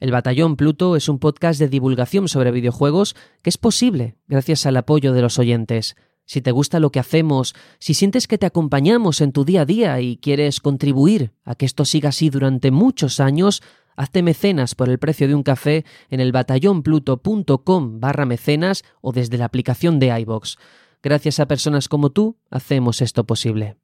El Batallón Pluto es un podcast de divulgación sobre videojuegos que es posible gracias al apoyo de los oyentes. Si te gusta lo que hacemos, si sientes que te acompañamos en tu día a día y quieres contribuir a que esto siga así durante muchos años, hazte mecenas por el precio de un café en el batallonpluto.com barra mecenas o desde la aplicación de iVox. Gracias a personas como tú, hacemos esto posible.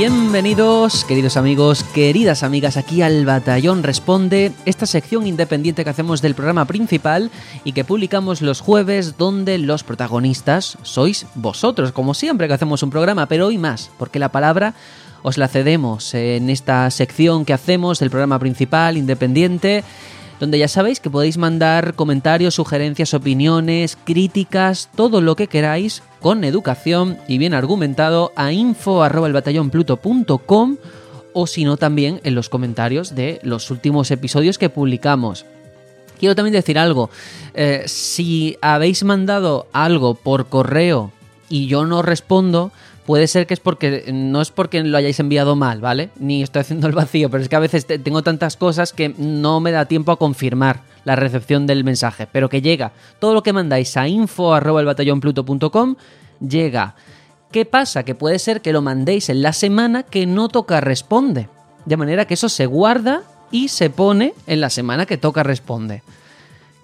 Bienvenidos, queridos amigos, queridas amigas, aquí al Batallón Responde, esta sección independiente que hacemos del programa principal y que publicamos los jueves donde los protagonistas sois vosotros, como siempre que hacemos un programa, pero hoy más, porque la palabra os la cedemos en esta sección que hacemos del programa principal independiente donde ya sabéis que podéis mandar comentarios, sugerencias, opiniones, críticas, todo lo que queráis con educación y bien argumentado a info@elbatallonpluto.com o si no también en los comentarios de los últimos episodios que publicamos. Quiero también decir algo, eh, si habéis mandado algo por correo y yo no respondo, puede ser que es porque no es porque lo hayáis enviado mal, ¿vale? Ni estoy haciendo el vacío, pero es que a veces tengo tantas cosas que no me da tiempo a confirmar la recepción del mensaje, pero que llega. Todo lo que mandáis a info@elbatallonpluto.com llega. ¿Qué pasa? Que puede ser que lo mandéis en la semana que no toca responde. De manera que eso se guarda y se pone en la semana que toca responde.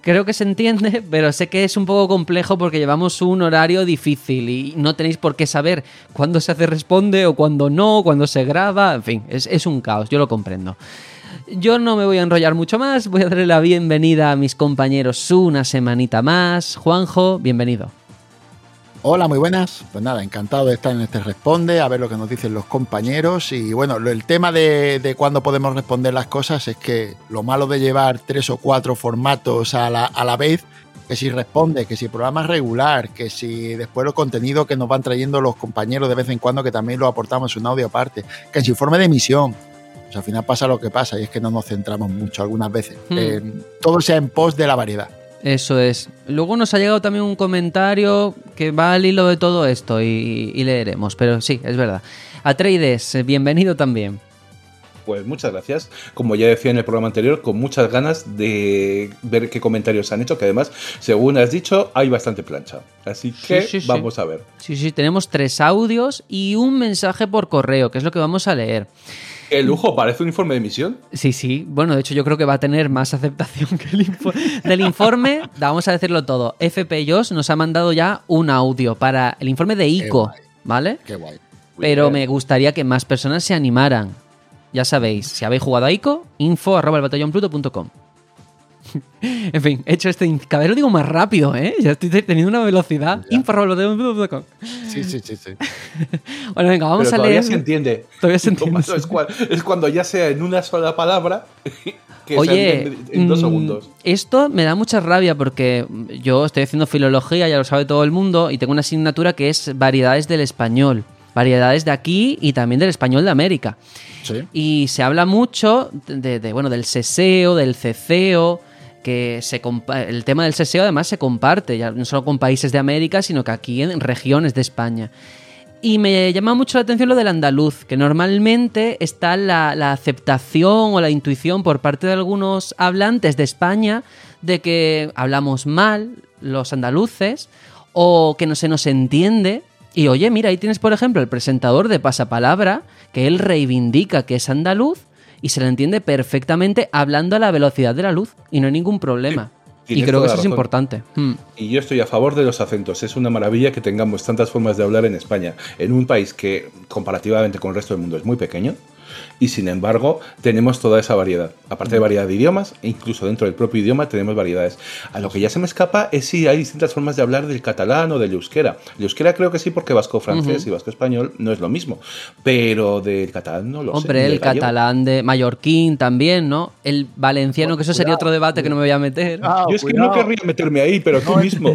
Creo que se entiende, pero sé que es un poco complejo porque llevamos un horario difícil y no tenéis por qué saber cuándo se hace responde o cuándo no, cuándo se graba, en fin, es, un caos, yo lo comprendo. Yo no me voy a enrollar mucho más, voy a darle la bienvenida a mis compañeros una semanita más. Juanjo, bienvenido. Hola, muy buenas. Pues nada, encantado de estar en este Responde, a ver lo que nos dicen los compañeros. Y bueno, el tema de, de cuándo podemos responder las cosas es que lo malo de llevar tres o cuatro formatos a la, a la vez, que si responde, que si programa regular, que si después los contenidos que nos van trayendo los compañeros de vez en cuando, que también lo aportamos en un audio aparte, que si informe de emisión. Pues al final pasa lo que pasa y es que no nos centramos mucho algunas veces. Hmm. todo sea en pos de la variedad. Eso es. Luego nos ha llegado también un comentario que va al hilo de todo esto y, leeremos, pero sí, es verdad. Atreides, bienvenido también. Pues muchas gracias. Como ya decía en el programa anterior, con muchas ganas de ver qué comentarios han hecho, que además, según has dicho, hay bastante plancha. Así que vamos a ver. Sí, sí, tenemos tres audios y un mensaje por correo, que es lo que vamos a leer. El lujo, parece un informe de emisión. Sí, sí. Bueno, de hecho, yo creo que va a tener más aceptación que el informe. Del informe, vamos a decirlo todo. FP Joss nos ha mandado ya un audio para el informe de ICO, ¿vale? Qué guay. Pero me gustaría que más personas se animaran. Ya sabéis, si habéis jugado a ICO, info arroba en fin, he hecho este. Cada vez lo digo más rápido, ¿eh? Ya estoy teniendo una velocidad. Info.com. Sí, sí, sí, sí. bueno, venga, vamos a leer. Todavía se entiende. Todavía se entiende. Es, cuando ya sea en una sola palabra. Que Oye, en dos mm, segundos. Esto me da mucha rabia porque yo estoy haciendo filología, ya lo sabe todo el mundo, y tengo una asignatura que es variedades del español. Variedades de aquí y también del español de América. Sí. Y se habla mucho de, de, bueno, del seseo, del ceceo, que se el tema del seseo además se comparte, ya no solo con países de América, sino que aquí en regiones de España. Y me llama mucho la atención lo del andaluz, que normalmente está la, la, aceptación o la intuición por parte de algunos hablantes de España de que hablamos mal los andaluces o que no se nos entiende. Y oye, mira, ahí tienes por ejemplo el presentador de Pasapalabra, que él reivindica que es andaluz y se le entiende perfectamente hablando a la velocidad de la luz y no hay ningún problema. y creo que eso es importante. Hmm. Y yo estoy a favor de los acentos. Es una maravilla que tengamos tantas formas de hablar en España, en un país que comparativamente con el resto del mundo es muy pequeño. Y sin embargo tenemos toda esa variedad. Aparte de variedad de idiomas, e incluso dentro del propio idioma tenemos variedades. A lo que ya se me escapa es si hay distintas formas de hablar del catalán o del euskera. El euskera creo que sí porque vasco francés y vasco español no es lo mismo, pero del catalán no lo sé. Hombre, el catalán de mallorquín también, ¿no? El valenciano, que eso sería otro debate que no me voy a meter. Yo es que no querría meterme ahí, pero tú mismo.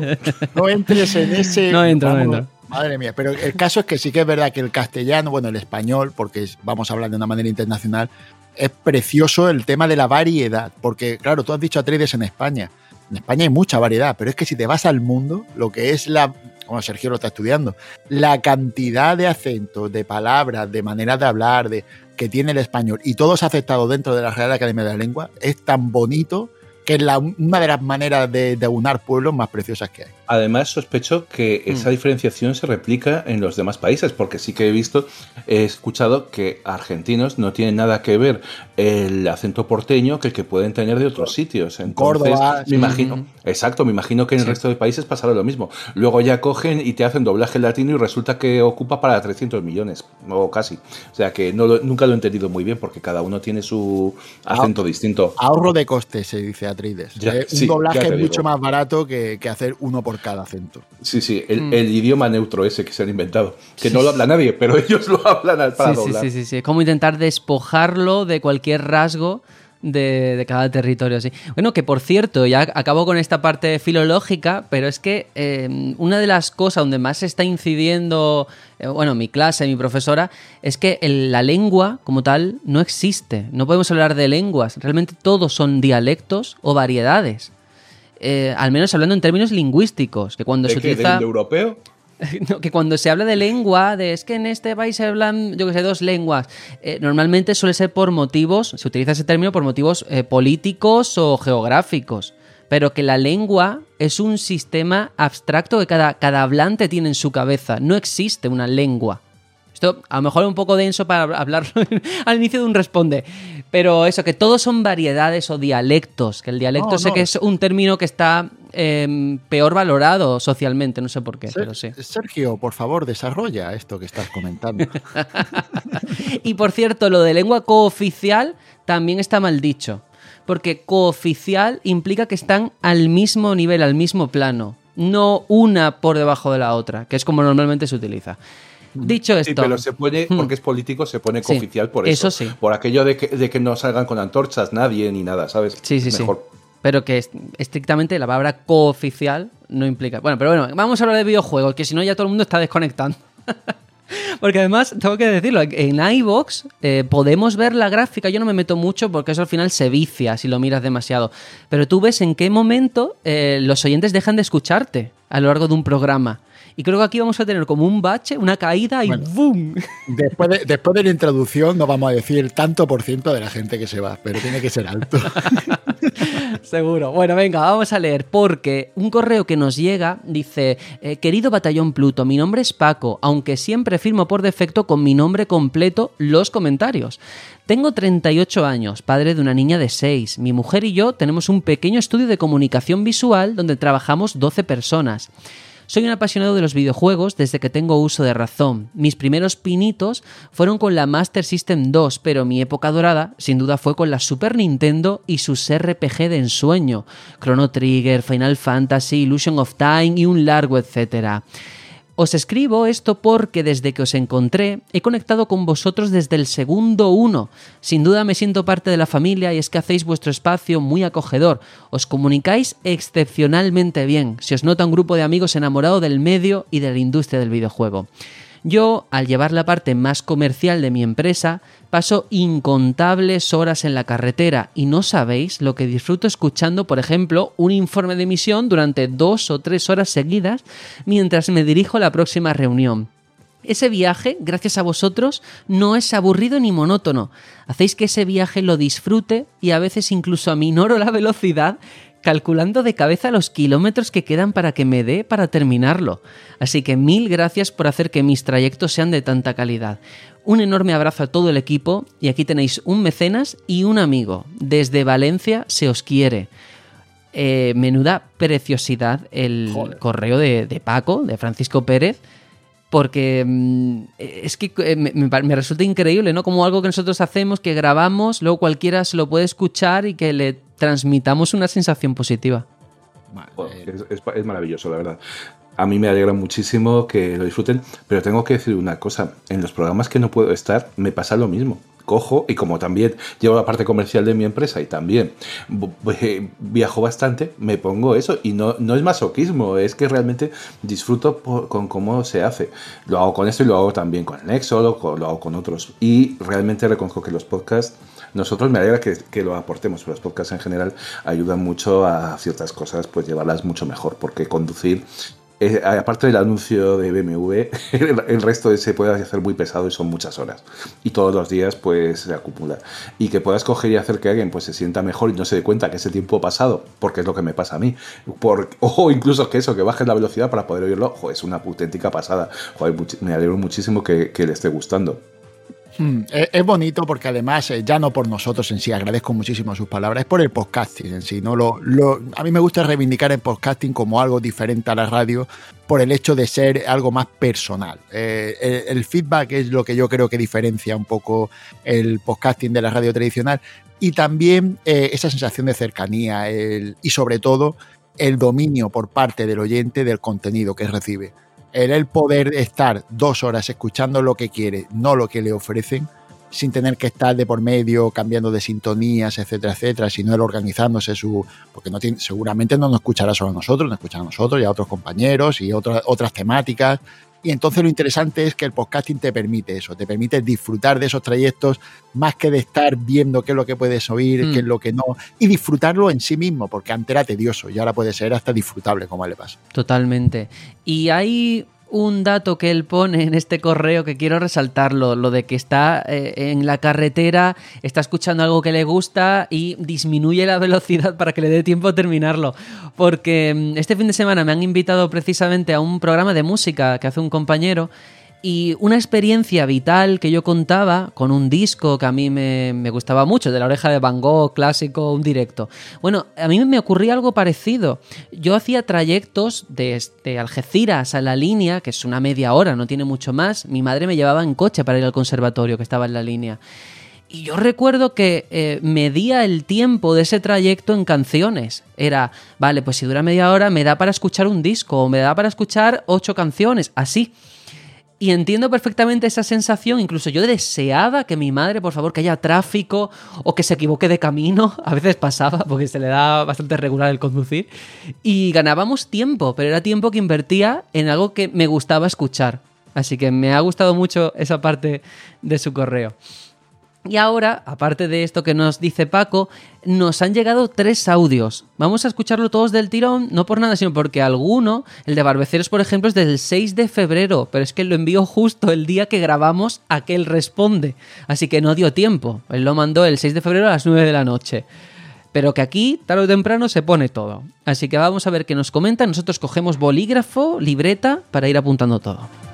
No entres en ese... No entro, no entro. Madre mía, pero el caso es que sí que es verdad que el castellano, bueno, el español, porque vamos a hablar de una manera internacional, es precioso el tema de la variedad, porque claro, tú has dicho Atreides en España. En España hay mucha variedad, pero es que si te vas al mundo, lo que es la, como Sergio lo está estudiando, la cantidad de acentos, de palabras, de maneras de hablar, de que tiene el español y todo ha aceptado dentro de la Real Academia de la Lengua es tan bonito que es la, una de las maneras de, de unar pueblos más preciosas que hay. Además, sospecho que esa mm. diferenciación se replica en los demás países, porque sí que he visto, he escuchado que argentinos no tienen nada que ver el acento porteño que el que pueden tener de otros sitios. Entonces, Córdoba, me imagino, exacto, me imagino que en el resto de países pasará lo mismo. Luego ya cogen y te hacen doblaje latino y resulta que ocupa para 300 millones, o casi. O sea que no nunca lo he entendido muy bien, porque cada uno tiene su acento distinto. Ahorro de costes, se dice Atreides. Eh, un doblaje es mucho más barato que, que hacer uno por cada acento. Sí, sí, mm. el, idioma neutro ese que se han inventado, que no lo habla nadie, pero ellos lo hablan para sí, Sí, sí, sí, es como intentar despojarlo de cualquier rasgo de, cada territorio. Sí. Bueno, que por cierto, ya acabo con esta parte filológica, pero es que em, una de las cosas donde más se está incidiendo, eh, bueno, mi clase, mi profesora, es que la lengua como tal no existe. No podemos hablar de lenguas. Realmente todos son dialectos o variedades. Eh, al menos hablando en términos lingüísticos, que cuando se utiliza... europeo? que cuando se habla de lengua, de es que en este país se hablan, yo que sé, dos lenguas, eh, normalmente suele ser por motivos, se utiliza ese término por motivos eh, políticos o geográficos, pero que la lengua es un sistema abstracto que cada, cada hablante tiene en su cabeza, no existe una lengua. Esto a lo mejor es un poco denso para hablarlo al inicio de un responde. Pero eso, que todos son variedades o dialectos. Que el dialecto sé que es un término que está em, peor valorado socialmente, no sé por qué, pero sí. Sergio, por favor, desarrolla esto que estás comentando. y por cierto, lo de lengua cooficial también está mal dicho. Porque cooficial implica que están al mismo nivel, al mismo plano. No una por debajo de la otra, que es como normalmente se utiliza. Dicho esto. Sí, pero se pone, hmm. porque es político, se pone cooficial por eso. Eso sí. Por aquello de que, de que, no salgan con antorchas nadie ni nada, ¿sabes? Sí, sí, Mejor. sí. Pero que estrictamente la palabra cooficial no implica. Bueno, pero bueno, vamos a hablar de videojuegos, que si no ya todo el mundo está desconectando. porque además, tengo que decirlo, en iVox eh, podemos ver la gráfica. Yo no me meto mucho porque eso al final se vicia si lo miras demasiado. Pero tú ves en qué momento eh, los oyentes dejan de escucharte a lo largo de un programa. Y creo que aquí vamos a tener como un bache, una caída y ¡boom! Después de, después de la introducción no vamos a decir tanto por ciento de la gente que se va, pero tiene que ser alto. Seguro. Bueno, venga, vamos a leer porque un correo que nos llega dice, eh, querido batallón Pluto, mi nombre es Paco, aunque siempre firmo por defecto con mi nombre completo los comentarios. Tengo 38 años, padre de una niña de 6. Mi mujer y yo tenemos un pequeño estudio de comunicación visual donde trabajamos 12 personas. Soy un apasionado de los videojuegos desde que tengo uso de razón. Mis primeros pinitos fueron con la Master System 2, pero mi época dorada sin duda fue con la Super Nintendo y sus RPG de ensueño, Chrono Trigger, Final Fantasy, Illusion of Time y un largo etcétera. Os escribo esto porque desde que os encontré he conectado con vosotros desde el segundo uno. Sin duda me siento parte de la familia y es que hacéis vuestro espacio muy acogedor. Os comunicáis excepcionalmente bien. Se os nota un grupo de amigos enamorados del medio y de la industria del videojuego. Yo, al llevar la parte más comercial de mi empresa, paso incontables horas en la carretera y no sabéis lo que disfruto escuchando, por ejemplo, un informe de emisión durante dos o tres horas seguidas mientras me dirijo a la próxima reunión. Ese viaje, gracias a vosotros, no es aburrido ni monótono. Hacéis que ese viaje lo disfrute y a veces incluso aminoro la velocidad calculando de cabeza los kilómetros que quedan para que me dé para terminarlo. Así que mil gracias por hacer que mis trayectos sean de tanta calidad. Un enorme abrazo a todo el equipo y aquí tenéis un mecenas y un amigo. Desde Valencia se os quiere. Eh, menuda preciosidad el correo de, de Paco, de Francisco Pérez porque mm, es que eh, me, me, resulta increíble, ¿no? Como algo que nosotros hacemos, que grabamos, luego cualquiera se lo puede escuchar y que le transmitamos una sensación positiva. es, maravilloso, la verdad. A mí me alegra muchísimo que lo disfruten, pero tengo que decir una cosa, en los programas que no puedo estar me pasa lo mismo. Cojo y como también llevo la parte comercial de mi empresa y también viajo bastante, me pongo eso y no, no es masoquismo, es que realmente disfruto con cómo se hace. Lo hago con esto y lo hago también con Nexo, lo, lo hago con otros. Y realmente reconozco que los podcasts nosotros me alegra que, que, lo aportemos, pero los podcasts en general ayudan mucho a ciertas cosas, pues llevarlas mucho mejor, porque conducir eh, aparte del anuncio de BMW, el, resto se puede hacer muy pesado y son muchas horas. Y todos los días pues se acumula. Y que puedas coger y hacer que alguien pues se sienta mejor y no se dé cuenta que ese tiempo pasado, porque es lo que me pasa a mí. Por, o incluso que eso, que bajes la velocidad para poder oírlo, es una auténtica pasada. me alegro muchísimo que le esté gustando. Hmm, es, bonito porque además, eh, ya no por nosotros en sí, agradezco muchísimo sus palabras, es por el podcasting en sí. ¿no? Lo, a mí me gusta reivindicar el podcasting como algo diferente a la radio por el hecho de ser algo más personal. Eh, el, feedback es lo que yo creo que diferencia un poco el podcasting de la radio tradicional y también eh, esa sensación de cercanía y sobre todo el dominio por parte del oyente del contenido que recibe el poder estar dos horas escuchando lo que quiere, no lo que le ofrecen, sin tener que estar de por medio cambiando de sintonías, etcétera, etcétera, sino él organizándose su. Porque seguramente no nos escuchará solo a nosotros, nos escuchará a nosotros y a otros compañeros y otras temáticas. Y entonces lo interesante es que el podcasting te permite eso, te permite disfrutar de esos trayectos más que de estar viendo qué es lo que puedes oír, qué es mm. lo que no, y disfrutarlo en sí mismo, porque antes era tedioso y ahora puede ser hasta disfrutable como le pasa. Totalmente. Y hay un dato que él pone en este correo que quiero resaltarlo, lo de que está eh, en la carretera, está escuchando algo que le gusta y disminuye la velocidad para que le dé tiempo a terminarlo. Porque mm, este fin de semana me han invitado precisamente a un programa de música que hace un compañero y una experiencia vital que yo contaba con un disco que a mí me, gustaba mucho, de la oreja de Van Gogh, clásico, un directo. Bueno, a mí me ocurría algo parecido. Yo hacía trayectos desde Algeciras a la línea, que es una media hora, no tiene mucho más. Mi madre me llevaba en coche para ir al conservatorio que estaba en la línea. Y yo recuerdo que eh, medía el tiempo de ese trayecto en canciones. Era, vale, pues si dura media hora, me da para escuchar un disco, o me da para escuchar ocho canciones, así. Y entiendo perfectamente esa sensación, incluso yo deseaba que mi madre, por favor, que haya tráfico o que se equivoque de camino, a veces pasaba porque se le da bastante regular el conducir, y ganábamos tiempo, pero era tiempo que invertía en algo que me gustaba escuchar. Así que me ha gustado mucho esa parte de su correo. Y ahora, aparte de esto que nos dice Paco, nos han llegado tres audios. Vamos a escucharlo todos del tirón, no por nada, sino porque alguno, el de Barbeceros, por ejemplo, es del 6 de febrero, pero es que lo envió justo el día que grabamos aquel responde. Así que no dio tiempo. Él lo mandó el 6 de febrero a las 9 de la noche. Pero que aquí, tarde o temprano, se pone todo. Así que vamos a ver qué nos comenta. Nosotros cogemos bolígrafo, libreta, para ir apuntando todo.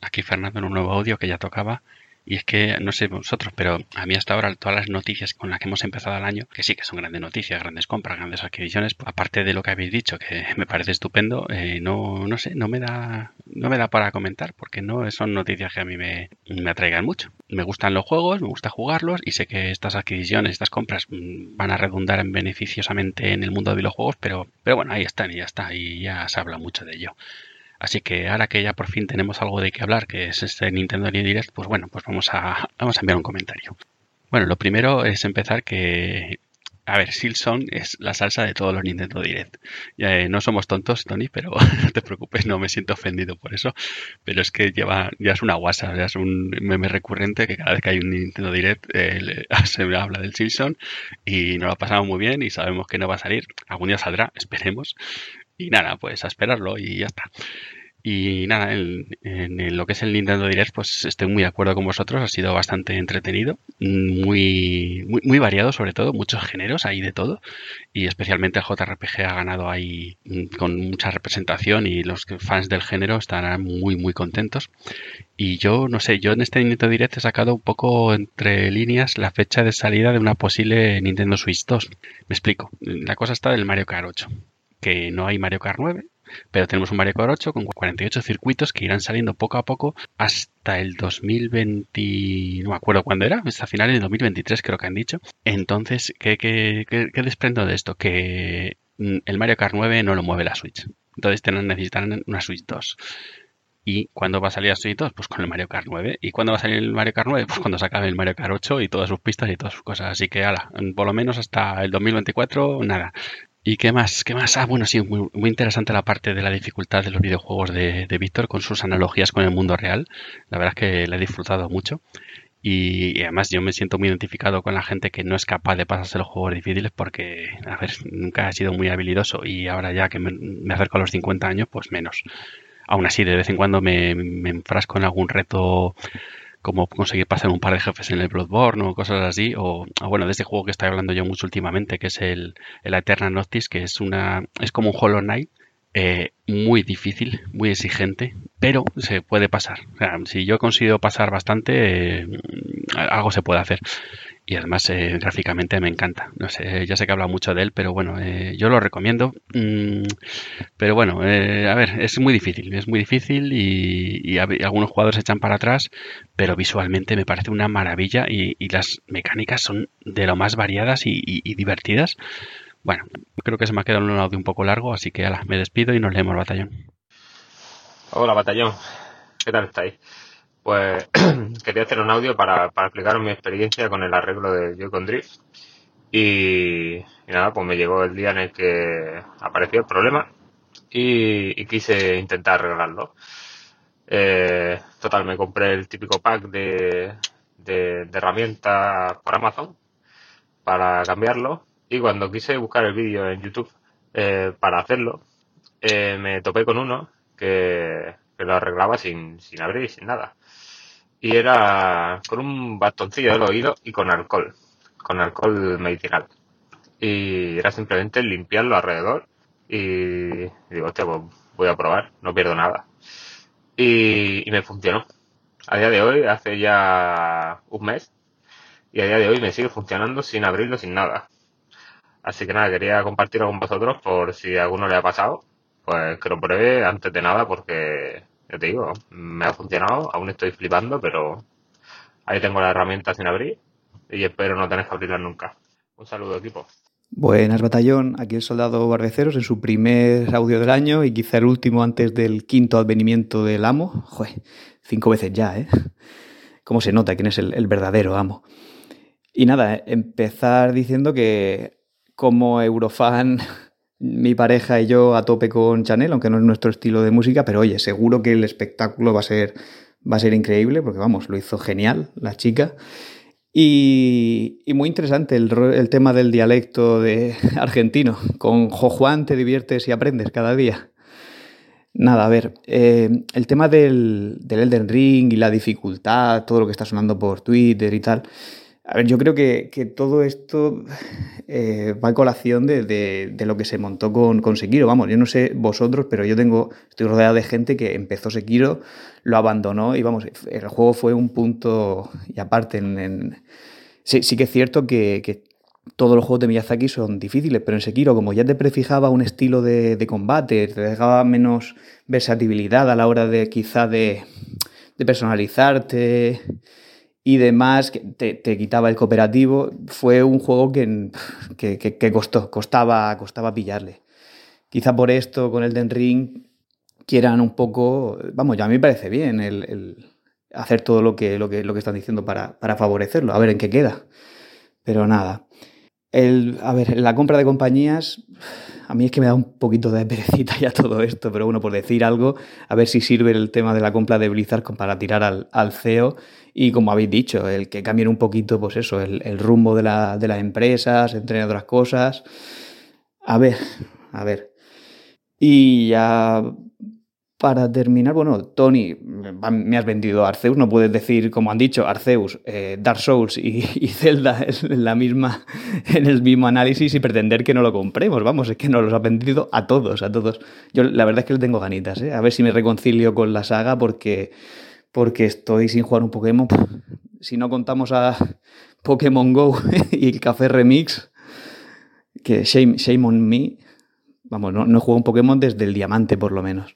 Aquí Fernando en un nuevo audio que ya tocaba. Y es que, no sé vosotros, pero a mí hasta ahora todas las noticias con las que hemos empezado el año, que sí que son grandes noticias, grandes compras, grandes adquisiciones, aparte de lo que habéis dicho, que me parece estupendo, eh, no, no sé, no me da, no me da para comentar, porque no son noticias que a mí me, me atraigan mucho. Me gustan los juegos, me gusta jugarlos y sé que estas adquisiciones, estas compras mm, van a redundar en beneficiosamente en el mundo de los juegos, pero, pero bueno, ahí están y ya está, y ya se habla mucho de ello. Así que ahora que ya por fin tenemos algo de qué hablar, que es este Nintendo Direct, pues bueno, pues vamos a, vamos a enviar un comentario. Bueno, lo primero es empezar que a ver, Silson es la salsa de todos los Nintendo Direct. Eh, no somos tontos, Tony, pero no te preocupes, no me siento ofendido por eso. Pero es que lleva, ya es una guasa, ya es un meme recurrente que cada vez que hay un Nintendo Direct eh, se habla del Silson y nos lo ha pasado muy bien y sabemos que no va a salir. Algún día saldrá, esperemos. Y nada, pues a esperarlo y ya está. Y nada, en, lo que es el Nintendo Direct, pues estoy muy de acuerdo con vosotros, ha sido bastante entretenido, muy, muy, variado sobre todo, muchos géneros, hay de todo, y especialmente el JRPG ha ganado ahí mm, con mucha representación y los fans del género estarán muy, muy contentos. Y yo, no sé, yo en este Nintendo Direct he sacado un poco entre líneas la fecha de salida de una posible Nintendo Switch 2. Me explico, la cosa está del Mario Kart 8, que no hay Mario Kart 9, pero tenemos un Mario Kart 8 con 48 circuitos que irán saliendo poco a poco hasta el 2020, no me acuerdo cuándo era, hasta finales del 2023 creo que han dicho. Entonces, ¿qué, qué, desprendo de esto? Que mm, el Mario Kart 9 no lo mueve la Switch. Entonces necesitarán una Switch 2. ¿Y cuándo va a salir la Switch 2? Pues con el Mario Kart 9. ¿Y cuándo va a salir el Mario Kart 9? Pues cuando se acabe el Mario Kart 8 y todas sus pistas y todas sus cosas. Así que, ala, por lo menos hasta el 2024, nada. ¿Y qué más? ¿Qué más? Ah, bueno, sí, muy, interesante la parte de la dificultad de los videojuegos de, Víctor con sus analogías con el mundo real. La verdad es que la he disfrutado mucho. Y, además yo me siento muy identificado con la gente que no es capaz de pasarse los juegos difíciles porque, a ver, nunca he sido muy habilidoso y ahora ya que me, acerco a los 50 años, pues menos. Aún así, de vez en cuando me, me enfrasco en algún reto como conseguir pasar un par de jefes en el Bloodborne o cosas así, o, bueno, de este juego que estoy hablando yo mucho últimamente, que es el, el Eternal Noctis, que es una es como un Hollow Knight, eh, muy difícil, muy exigente, pero se puede pasar. si yo consigo pasar bastante, eh, algo se puede hacer y además eh, gráficamente me encanta. No sé, ya sé que habla mucho de él, pero bueno, eh, yo lo recomiendo. Mm, pero bueno, eh, a ver, es muy difícil, es muy difícil y, algunos jugadores se echan para atrás, pero visualmente me parece una maravilla y, las mecánicas son de lo más variadas y, divertidas. Bueno, creo que se me ha quedado un audio un poco largo, así que ala, me despido y nos leemos batallón. Hola batallón, ¿qué tal estáis? Pues quería hacer un audio para, para explicaros mi experiencia con el arreglo de Joy-Con Drift. Y, nada, pues me llegó el día en el que apareció el problema y, quise intentar arreglarlo. Eh, total, me compré el típico pack de, de, herramientas por Amazon para cambiarlo y cuando quise buscar el vídeo en YouTube eh, para hacerlo, eh, me topé con uno que, lo arreglaba sin, sin abrir, sin nada y era con un bastoncillo del oído y con alcohol, con alcohol medicinal. Y era simplemente limpiarlo alrededor y digo, hostia, pues voy a probar, no pierdo nada. Y, me funcionó. A día de hoy, hace ya un mes, y a día de hoy me sigue funcionando sin abrirlo, sin nada. Así que nada, quería compartirlo con vosotros por si a alguno le ha pasado, pues que lo pruebe antes de nada porque ya te digo, me ha funcionado, aún estoy flipando, pero ahí tengo la herramienta sin abrir y espero no tener que abrirla nunca. Un saludo, equipo. Buenas, batallón. Aquí el soldado Barbeceros en su primer audio del año y quizá el último antes del quinto advenimiento del amo. Joder, cinco veces ya, ¿eh? ¿Cómo se nota quién es el, el verdadero amo? Y nada, empezar diciendo que como Eurofan mi pareja y yo a tope con Chanel, aunque no es nuestro estilo de música, pero oye, seguro que el espectáculo va a ser, va a ser increíble, porque vamos, lo hizo genial la chica. Y, muy interesante el, tema del dialecto de argentino. Con Jo Juan te diviertes y aprendes cada día. Nada, a ver, eh, el tema del, del Elden Ring y la dificultad, todo lo que está sonando por Twitter y tal, a ver, yo creo que, todo esto eh, va a colación de, lo que se montó con, con, Sekiro. Vamos, yo no sé vosotros, pero yo tengo, estoy rodeado de gente que empezó Sekiro, lo abandonó y vamos, el juego fue un punto y aparte. En, Sí, sí, que es cierto que, todos los juegos de Miyazaki son difíciles, pero en Sekiro, como ya te prefijaba un estilo de, de combate, te dejaba menos versatilidad a la hora de quizá de, de personalizarte y demás, te, te, quitaba el cooperativo, fue un juego que, que, costó, costaba, costaba pillarle. Quizá por esto, con el Den Ring, quieran un poco, vamos, ya a mí me parece bien el, hacer todo lo que, lo que, lo que están diciendo para, para, favorecerlo, a ver en qué queda. Pero nada. El, a ver, la compra de compañías, a mí es que me da un poquito de perecita ya todo esto, pero bueno, por decir algo, a ver si sirve el tema de la compra de Blizzard para tirar al, al CEO y como habéis dicho, el que cambien un poquito, pues eso, el, rumbo de, la, de, las empresas, entre otras cosas. A ver, a ver. Y ya para terminar, bueno, Tony, me has vendido Arceus, no puedes decir, como han dicho, Arceus, eh, Dark Souls y, Zelda es la misma, en el mismo análisis y pretender que no lo compremos, vamos, es que nos los ha vendido a todos, a todos. Yo la verdad es que le tengo ganitas, ¿eh? a ver si me reconcilio con la saga porque, porque estoy sin jugar un Pokémon. Si no contamos a Pokémon Go y el Café Remix, que shame, shame on me, vamos, no, no jugado un Pokémon desde el diamante por lo menos.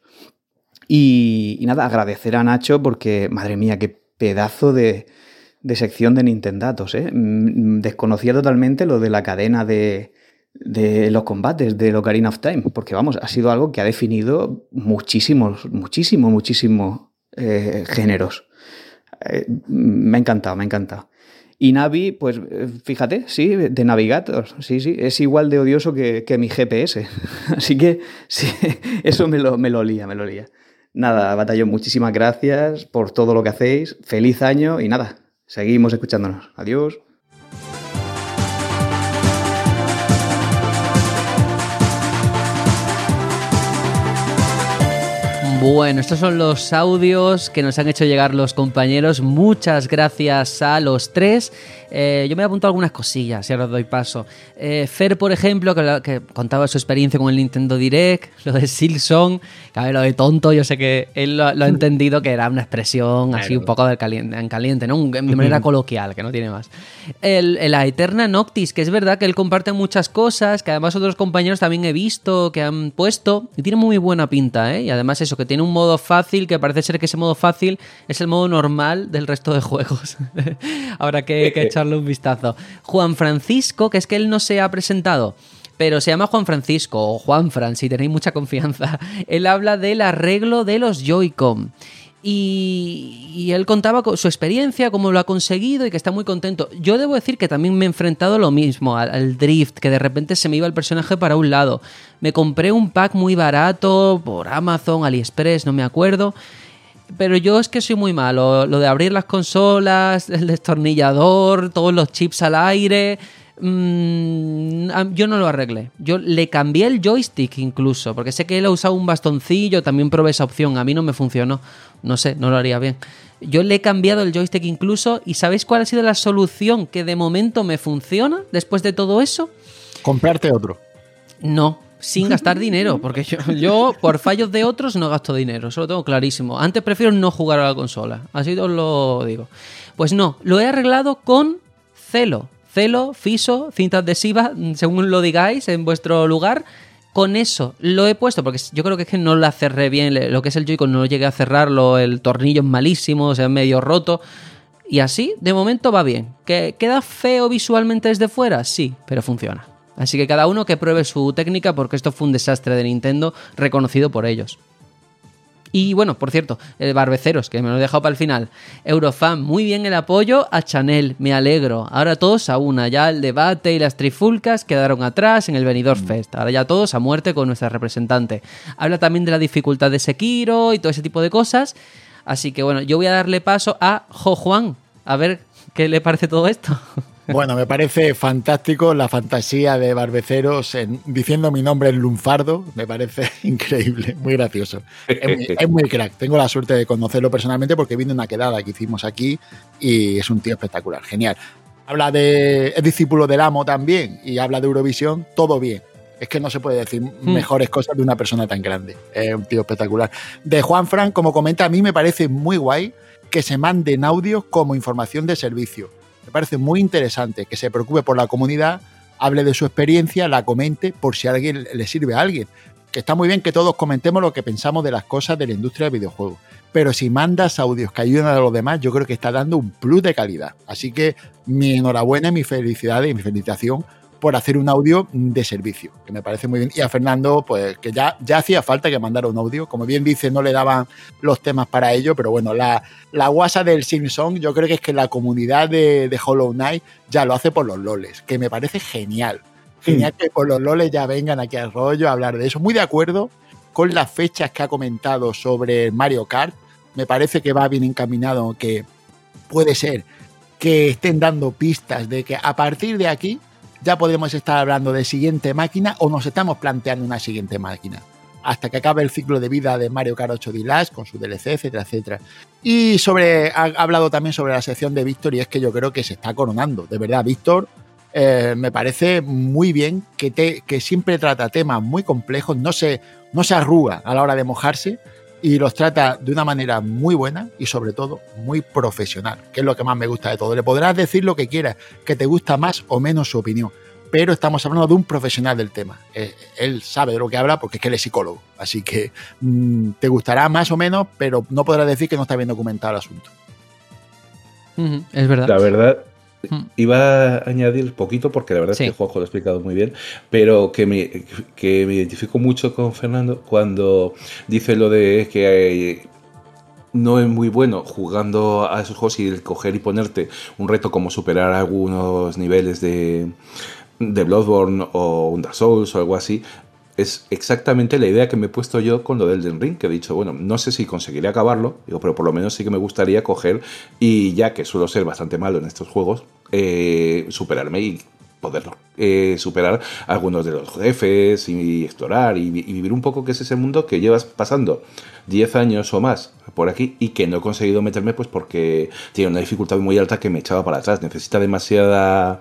Y, nada, agradecer a Nacho porque, madre mía, qué pedazo de, sección de Nintendatos. ¿eh? Mm, mm, desconocía totalmente lo de la cadena de, los combates de Ocarina of Time, porque vamos, ha sido algo que ha definido muchísimos, muchísimos, muchísimos eh, géneros. Eh, me ha encantado, me ha encantado. Y Navi, pues fíjate, sí, de Navigator, sí, sí, es igual de odioso que, mi GPS. Así que sí, eso me lo, me lo lía, me lo lía. Nada, Batallón, muchísimas gracias por todo lo que hacéis. Feliz año y nada, seguimos escuchándonos. Adiós. Bueno, estos son los audios que nos han hecho llegar los compañeros. Muchas gracias a los tres. Eh, yo me he apuntado algunas cosillas y ahora os doy paso. Eh, Fer, por ejemplo, que, contaba su experiencia con el Nintendo Direct, lo de Silson, que lo de tonto, yo sé que él lo, ha entendido que era una expresión así un poco de caliente, en caliente, ¿no? de manera coloquial, que no tiene más. El, la Eterna Noctis, que es verdad que él comparte muchas cosas, que además otros compañeros también he visto que han puesto, y tiene muy buena pinta, ¿eh? Y además eso, que tiene un modo fácil, que parece ser que ese modo fácil es el modo normal del resto de juegos. Habrá que, echarle un vistazo. Juan Francisco, que es que él no se ha presentado pero se llama Juan Francisco o Juan Fran, si tenéis mucha confianza. Él habla del arreglo de los Joy-Con. Y, él contaba su experiencia, cómo lo ha conseguido y que está muy contento. Yo debo decir que también me he enfrentado lo mismo, al, drift, que de repente se me iba el personaje para un lado. Me compré un pack muy barato por Amazon, AliExpress, no me acuerdo. Pero yo es que soy muy malo. Lo de abrir las consolas, el destornillador, todos los chips al aire. Mm, yo no lo arreglé. Yo le cambié el joystick incluso, porque sé que él ha usado un bastoncillo, también probé esa opción, a mí no me funcionó. No sé, no lo haría bien. Yo le he cambiado el joystick incluso y ¿sabéis cuál ha sido la solución que de momento me funciona después de todo eso? Comprarte otro. No, sin gastar dinero, porque yo, por fallos de otros no gasto dinero, eso lo tengo clarísimo. Antes prefiero no jugar a la consola, así os lo digo. Pues no, lo he arreglado con celo celo, fiso, cinta adhesiva, según lo digáis en vuestro lugar. Con eso lo he puesto, porque yo creo que es que no la cerré bien, lo que es el Joy-Con no llegué a cerrarlo, el tornillo es malísimo, o sea, medio roto. Y así, de momento va bien. ¿Que ¿Queda feo visualmente desde fuera? Sí, pero funciona. Así que cada uno que pruebe su técnica, porque esto fue un desastre de Nintendo reconocido por ellos. Y bueno, por cierto, el Barbeceros, que me lo he dejado para el final. Eurofan, muy bien el apoyo a Chanel, me alegro. Ahora todos a una, ya el debate y las trifulcas quedaron atrás en el Benidorm mm. Fest. Ahora ya todos a muerte con nuestra representante. Habla también de la dificultad de Sekiro y todo ese tipo de cosas. Así que bueno, yo voy a darle paso a Jo Juan, a ver qué le parece todo esto. Bueno, me parece fantástico la fantasía de Barbeceros en, diciendo mi nombre en lunfardo. Me parece increíble, muy gracioso. Es muy, crack. Tengo la suerte de conocerlo personalmente porque vino una quedada que hicimos aquí y es un tío espectacular, genial. Habla de. Es discípulo del amo también y habla de Eurovisión, todo bien. Es que no se puede decir hmm. mejores cosas de una persona tan grande. Es un tío espectacular. De Juan Fran, como comenta, a mí me parece muy guay que se manden audios como información de servicio me parece muy interesante que se preocupe por la comunidad, hable de su experiencia, la comente por si a alguien le sirve a alguien. Que está muy bien que todos comentemos lo que pensamos de las cosas de la industria del videojuego. Pero si mandas audios que ayudan a los demás, yo creo que está dando un plus de calidad. Así que mi enhorabuena, mi felicidad y mi felicitación por hacer un audio de servicio, que me parece muy bien. Y a Fernando, pues que ya, ya hacía falta que mandara un audio. Como bien dice, no le daban los temas para ello, pero bueno, la, la guasa del Simpson, yo creo que es que la comunidad de, de Hollow Knight ya lo hace por los loles, que me parece genial. Genial que por los loles ya vengan aquí al rollo a hablar de eso. Muy de acuerdo con las fechas que ha comentado sobre Mario Kart. Me parece que va bien encaminado, que puede ser que estén dando pistas de que a partir de aquí ya podemos estar hablando de siguiente máquina o nos estamos planteando una siguiente máquina. hasta que acabe el ciclo de vida de Mario Kart 8 Deluxe con su DLC, etcétera, etcétera. Y sobre, ha hablado también sobre la sección de Víctor y es que yo creo que se está coronando. De verdad, Víctor eh, me parece muy bien que, que siempre trata temas muy complejos, no se, no se arruga a la hora de mojarse y los trata de una manera muy buena y sobre todo muy profesional, que es lo que más me gusta de todo. Le podrás decir lo que quieras, que te gusta más o menos su opinión, pero estamos hablando de un profesional del tema. Eh, él sabe de lo que habla porque es que él es psicólogo, así que mm, te gustará más o menos, pero no podrás decir que no está bien documentado el asunto. es verdad. La verdad. Iba a añadir poquito porque la verdad es que Juanjo lo ha explicado muy bien, pero que me, que me identifico mucho con Fernando cuando dice lo de que no es muy bueno jugando a esos juegos y el coger y ponerte un reto como superar algunos niveles de, de Bloodborne o un Dark Souls o algo así, es exactamente la idea que me he puesto yo con lo del Den Ring, que he dicho, bueno, no sé si conseguiré acabarlo, digo, pero por lo menos sí que me gustaría coger y ya que suelo ser bastante malo en estos juegos, eh, superarme y poderlo eh, superar algunos de los jefes y, explorar y, vivir un poco que es ese mundo que llevas pasando 10 años o más por aquí y que no he conseguido meterme pues porque tiene una dificultad muy alta que me echaba para atrás. Necesita demasiada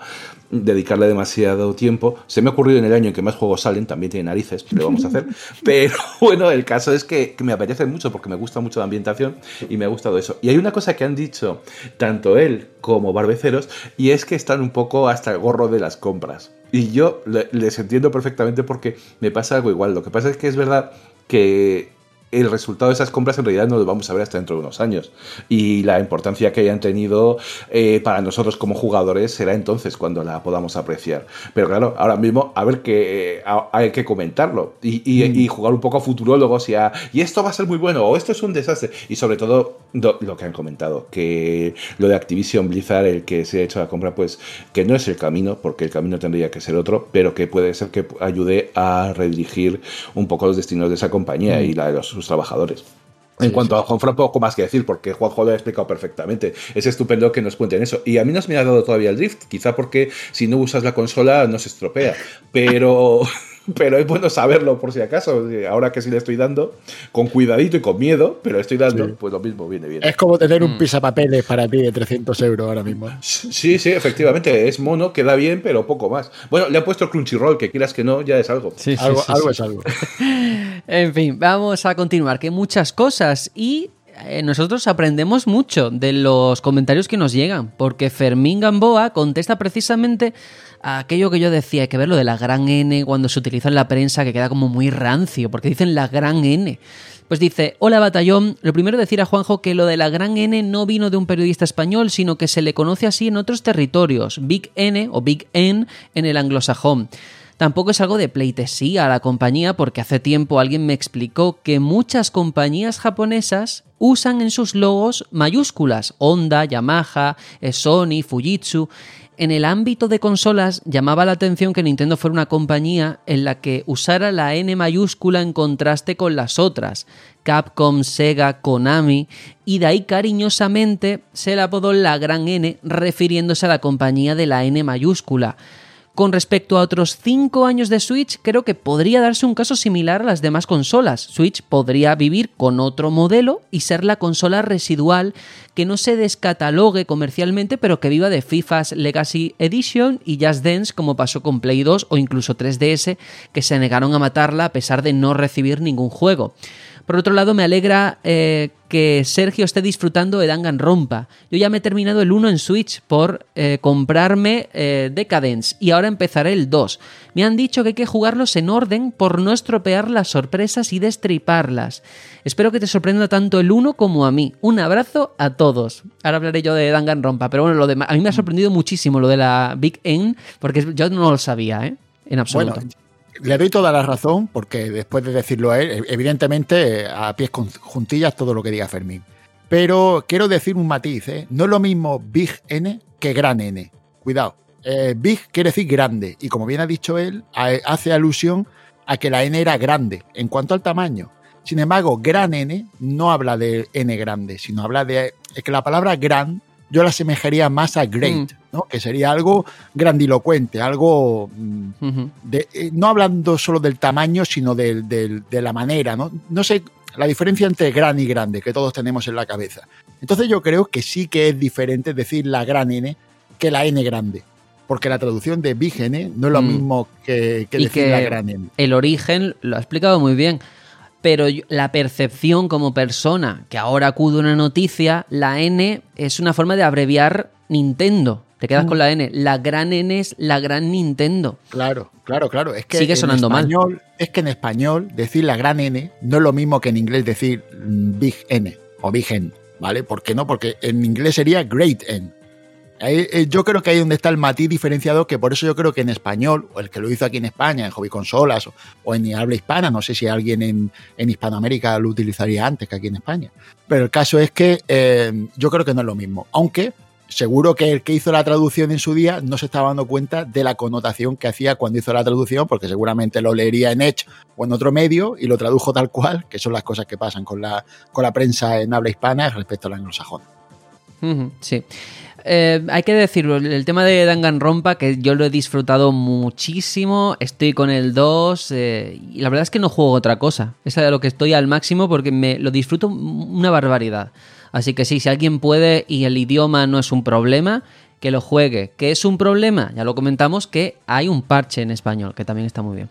dedicarle demasiado tiempo. Se me ha ocurrido en el año en que más juegos salen, también tiene narices, pero vamos a hacer. Pero bueno, el caso es que, me apetece mucho porque me gusta mucho la ambientación y me ha gustado eso. Y hay una cosa que han dicho tanto él como Barbeceros y es que están un poco hasta el gorro de las compras. Y yo les entiendo perfectamente porque me pasa algo igual. Lo que pasa es que es verdad que el resultado de esas compras en realidad no lo vamos a ver hasta dentro de unos años. Y la importancia que hayan tenido eh, para nosotros como jugadores será entonces cuando la podamos apreciar. Pero claro, ahora mismo a ver que hay que comentarlo y, y, mm. jugar un poco a futurólogos y a y esto va a ser muy bueno o esto es un desastre. Y sobre todo lo que han comentado, que lo de Activision Blizzard, el que se ha hecho la compra, pues que no es el camino, porque el camino tendría que ser otro, pero que puede ser que ayude a redirigir un poco los destinos de esa compañía mm. y la de los sus trabajadores. En cuanto a Juanfran, poco más que decir, porque Juanjo lo ha explicado perfectamente. Es estupendo que nos cuenten eso. Y a mí no se me ha dado todavía el drift, quizá porque si no usas la consola no se estropea. Pero pero es bueno saberlo por si acaso. Ahora que sí le estoy dando, con cuidadito y con miedo, pero estoy dando, pues lo mismo viene bien. Es como tener un mm. pisapapeles para ti de 300 euros ahora mismo. Sí, sí, efectivamente. Es mono, queda bien, pero poco más. Bueno, le ha puesto Crunchyroll, que quieras que no, ya es algo. Sí, algo, algo es algo. en fin, vamos a continuar, que muchas cosas y eh, nosotros aprendemos mucho de los comentarios que nos llegan, porque Fermín Gamboa contesta precisamente a aquello que yo decía, hay que ver lo de la gran N cuando se utiliza en la prensa, que queda como muy rancio, porque dicen la gran N. Pues dice, hola batallón, lo primero decir a Juanjo que lo de la gran N no vino de un periodista español, sino que se le conoce así en otros territorios, Big N o Big N en el anglosajón. Tampoco es algo de pleitesía a la compañía porque hace tiempo alguien me explicó que muchas compañías japonesas usan en sus logos mayúsculas, Honda, Yamaha, eh, Sony, Fujitsu. En el ámbito de consolas llamaba la atención que Nintendo fuera una compañía en la que usara la N mayúscula en contraste con las otras, Capcom, Sega, Konami, y de ahí cariñosamente se le apodó la gran N refiriéndose a la compañía de la N mayúscula. Con respecto a otros 5 años de Switch, creo que podría darse un caso similar a las demás consolas. Switch podría vivir con otro modelo y ser la consola residual que no se descatalogue comercialmente, pero que viva de FIFA's Legacy Edition y Just Dance, como pasó con Play 2 o incluso 3DS, que se negaron a matarla a pesar de no recibir ningún juego. Por otro lado, me alegra eh, que Sergio esté disfrutando de Danganronpa. Yo ya me he terminado el 1 en Switch por eh, comprarme eh, Decadence y ahora empezaré el 2. Me han dicho que hay que jugarlos en orden por no estropear las sorpresas y destriparlas. Espero que te sorprenda tanto el 1 como a mí. Un abrazo a todos. Ahora hablaré yo de Danganronpa, pero bueno, lo de, a mí me ha sorprendido muchísimo lo de la Big N porque yo no lo sabía, ¿eh? En absoluto le doy toda la razón, porque después de decirlo a él, evidentemente a pies juntillas todo lo que diga Fermín. Pero quiero decir un matiz, ¿eh? no es lo mismo Big N que Gran N. Cuidado. Eh, big quiere decir grande, y como bien ha dicho él, hace alusión a que la N era grande en cuanto al tamaño. Sin embargo, gran N no habla de N grande, sino habla de. Es que la palabra gran yo la asemejaría más a great, ¿no? que sería algo grandilocuente, algo mm, de- eh, no hablando solo del tamaño, sino del- del- de la manera, ¿no? No sé la diferencia entre gran y grande que todos tenemos en la cabeza. Entonces yo creo que sí que es diferente decir la gran N que la N grande. Porque la traducción de Big N no es lo Mm. mismo que, que Y decir que la gran N. el origen lo ha explicado muy bien. Pero la percepción como persona que ahora acude a una noticia, la N es una forma de abreviar Nintendo. Te quedas con la N. La gran N es la gran Nintendo. Claro, claro, claro. Es que Sigue sonando mal. Es que en español decir la gran N no es lo mismo que en inglés decir mm, Big N o Big N, ¿vale? ¿Por qué no? Porque en inglés sería Great N. Eh, yo creo que ahí donde está el matiz diferenciado, que por eso yo creo que en español, o el que lo hizo aquí en España, en hobby consolas o, en habla hispana, no sé si alguien en, en Hispanoamérica lo utilizaría antes que aquí en España. Pero el caso es que eh, yo creo que no es lo mismo. Aunque seguro que el que hizo la traducción en su día no se estaba dando cuenta de la connotación que hacía cuando hizo la traducción, porque seguramente lo leería en Edge o en otro medio y lo tradujo tal cual, que son las cosas que pasan con la, con la prensa en habla hispana respecto al anglosajón. Ujú, Sí. Eh, hay que decirlo, el tema de Danganronpa, que yo lo he disfrutado muchísimo, estoy con el 2 eh, y la verdad es que no juego otra cosa. Es de lo que estoy al máximo porque me lo disfruto una barbaridad. Así que sí, si alguien puede y el idioma no es un problema, que lo juegue. ¿Qué es un problema? Ya lo comentamos que hay un parche en español, que también está muy bien.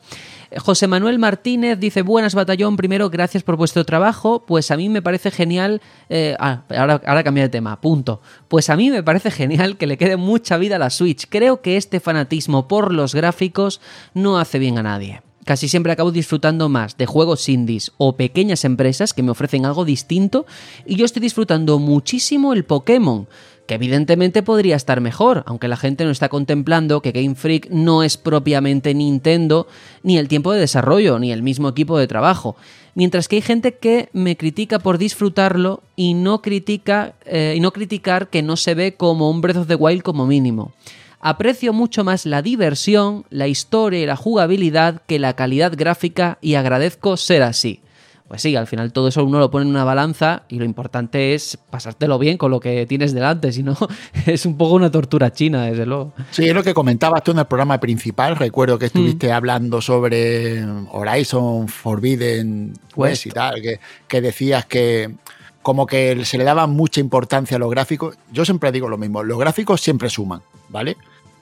Eh, José Manuel Martínez dice, buenas batallón, primero gracias por vuestro trabajo, pues a mí me parece genial, eh, ah, ahora, ahora de tema, punto, pues a mí me parece genial que le quede mucha vida a la Switch, creo que este fanatismo por los gráficos no hace bien a nadie. Casi siempre acabo disfrutando más de juegos indies o pequeñas empresas que me ofrecen algo distinto y yo estoy disfrutando muchísimo el Pokémon, que evidentemente podría estar mejor, aunque la gente no está contemplando que Game Freak no es propiamente Nintendo, ni el tiempo de desarrollo, ni el mismo equipo de trabajo. Mientras que hay gente que me critica por disfrutarlo y no critica eh, y no criticar que no se ve como un Breath of the Wild como mínimo. Aprecio mucho más la diversión, la historia y la jugabilidad que la calidad gráfica y agradezco ser así. Pues sí, al final todo eso uno lo pone en una balanza y lo importante es pasártelo bien con lo que tienes delante, si no es un poco una tortura china, desde luego. Sí, es lo que comentabas tú en el programa principal. Recuerdo que estuviste hablando sobre Horizon Forbidden West y tal, que, que decías que como que se le daba mucha importancia a los gráficos. Yo siempre digo lo mismo, los gráficos siempre suman, ¿vale?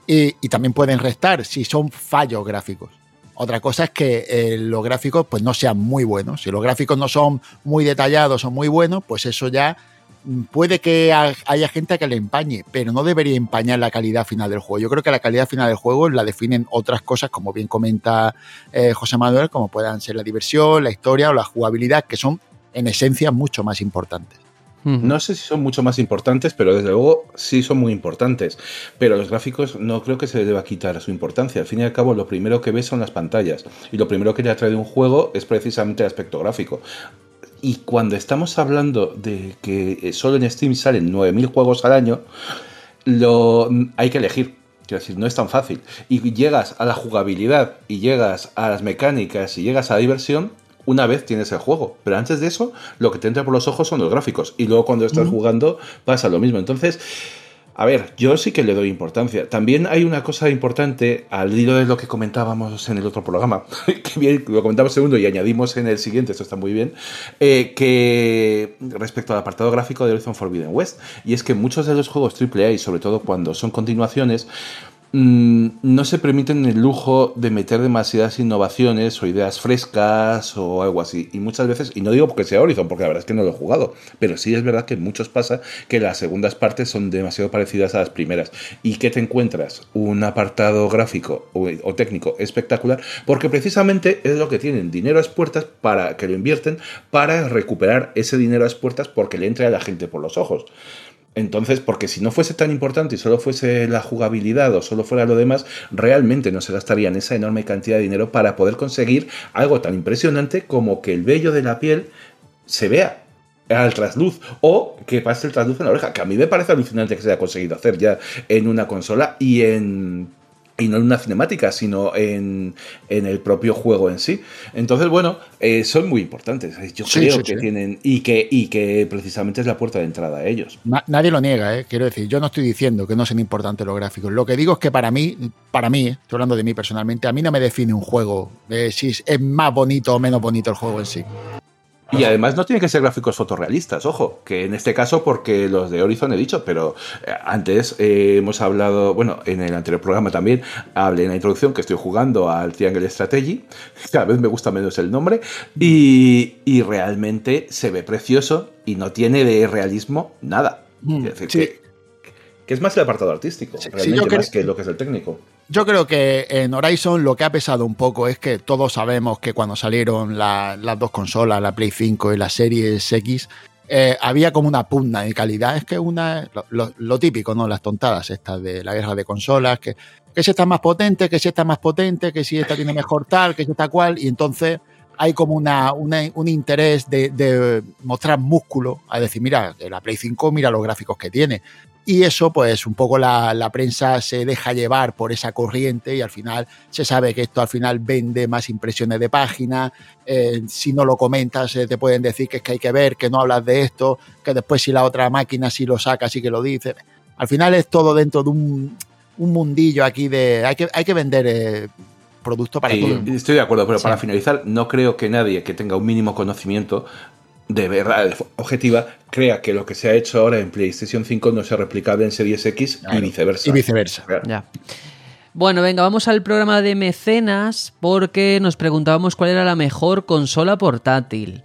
Y, y también pueden restar si son fallos gráficos. Otra cosa es que eh, los gráficos pues no sean muy buenos. Si los gráficos no son muy detallados o muy buenos, pues eso ya mm, puede que ha- haya gente a que le empañe, pero no debería empañar la calidad final del juego. Yo creo que la calidad final del juego la definen otras cosas, como bien comenta eh, José Manuel, como puedan ser la diversión, la historia o la jugabilidad, que son en esencia mucho más importantes. No sé si son mucho más importantes, pero desde luego sí son muy importantes. Pero los gráficos no creo que se les deba quitar su importancia. Al fin y al cabo, lo primero que ves son las pantallas. Y lo primero que te atrae de un juego es precisamente el aspecto gráfico. Y cuando estamos hablando de que eh, solo en Steam salen 9.000 juegos al año, lo, hay que elegir. Quiero decir, no es tan fácil. Y llegas a la jugabilidad, y llegas a las mecánicas, y llegas a la diversión, una vez tienes el juego. Pero antes de eso, lo que te entra por los ojos son los gráficos. Y luego cuando estás jugando pasa lo mismo. Entonces, a ver, yo sí que le doy importancia. También hay una cosa importante al hilo de lo que comentábamos en el otro programa, que bien, lo comentamos segundo y añadimos en el siguiente, esto está muy bien, eh, que respecto al apartado gráfico de Horizon Forbidden West, y es que muchos de los juegos AAA, y sobre todo cuando son continuaciones, mm, no se permiten el lujo de meter demasiadas innovaciones o ideas frescas o algo así. Y muchas veces, y no digo porque sea Horizon, porque la verdad es que no lo he jugado, pero sí es verdad que muchos pasa que las segundas partes son demasiado parecidas a las primeras. Y que te encuentras un apartado gráfico o, técnico espectacular, porque precisamente es lo que tienen, dinero a las puertas para que lo invierten para recuperar ese dinero a las puertas porque le entre a la gente por los ojos. Entonces, porque si no fuese tan importante y solo fuese la jugabilidad o solo fuera lo demás, realmente no se gastarían esa enorme cantidad de dinero para poder conseguir algo tan impresionante como que el vello de la piel se vea al trasluz o que pase el trasluz en la oreja, que a mí me parece alucinante que se haya conseguido hacer ya en una consola y en y no en una cinemática, sino en, en, el propio juego en sí. Entonces, bueno, eh, son muy importantes. Yo creo que tienen. Y que, y que precisamente es la puerta de entrada a ellos. nadie lo niega, ¿eh? quiero decir. Yo no estoy diciendo que no sean importantes los gráficos. Lo que digo es que para mí, para mí, estoy hablando de mí personalmente, a mí no me define un juego si es más bonito o menos bonito el juego en sí. Y además no tienen que ser gráficos fotorrealistas, ojo, que en este caso porque los de Horizon he dicho, pero eh, antes eh, hemos hablado, bueno, en el anterior programa también hablé en la introducción que estoy jugando al Triangle Strategy, cada vez me gusta menos el nombre, y, realmente se ve precioso y no tiene de realismo nada. Mm, es decir, que, es más el apartado artístico, realmente más que lo que es el técnico. Yo creo que en Horizon lo que ha pesado un poco es que todos sabemos que cuando salieron las dos consolas, la Play 5 y la Series X, eh, había como una pugna de calidad. Es que una lo, típico, ¿no? Las tontadas estas de la guerra de consolas, que, que si está más potente, que si está más potente, que si esta tiene mejor tal, que si está cual, y entonces hay como una, un interés de, de, mostrar músculo, a decir, mira, la Play 5, mira los gráficos que tiene. Y eso, pues un poco la, prensa se deja llevar por esa corriente y al final se sabe que esto al final vende más impresiones de página. Eh, si no lo comentas, eh, te pueden decir que es que hay que ver, que no hablas de esto, que después si la otra máquina sí lo saca, sí que lo dice. Al final es todo dentro de un, mundillo aquí de. Hay que, hay que vender. Eh, producto para todo Estoy de acuerdo, pero para finalizar, no creo que nadie que tenga un mínimo conocimiento de verdad objetiva crea que lo que se ha hecho ahora en PlayStation 5 no sea replicable en Series X y viceversa. Y viceversa. Ya. Bueno, venga, vamos al programa de mecenas porque nos preguntábamos cuál era la mejor consola portátil.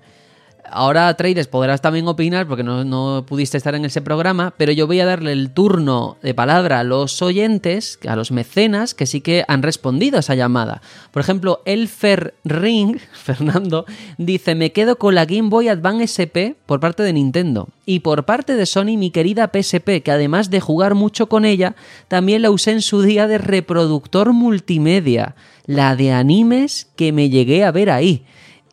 Ahora, Traders, podrás también opinar porque no, pudiste estar en ese programa, pero yo voy a darle el turno de palabra a los oyentes, a los mecenas, que sí que han respondido a esa llamada. Por ejemplo, Elfer Ring, Fernando, dice: Me quedo con la Game Boy Advance SP por parte de Nintendo. Y por parte de Sony, mi querida PSP, que además de jugar mucho con ella, también la usé en su día de reproductor multimedia, la de animes que me llegué a ver ahí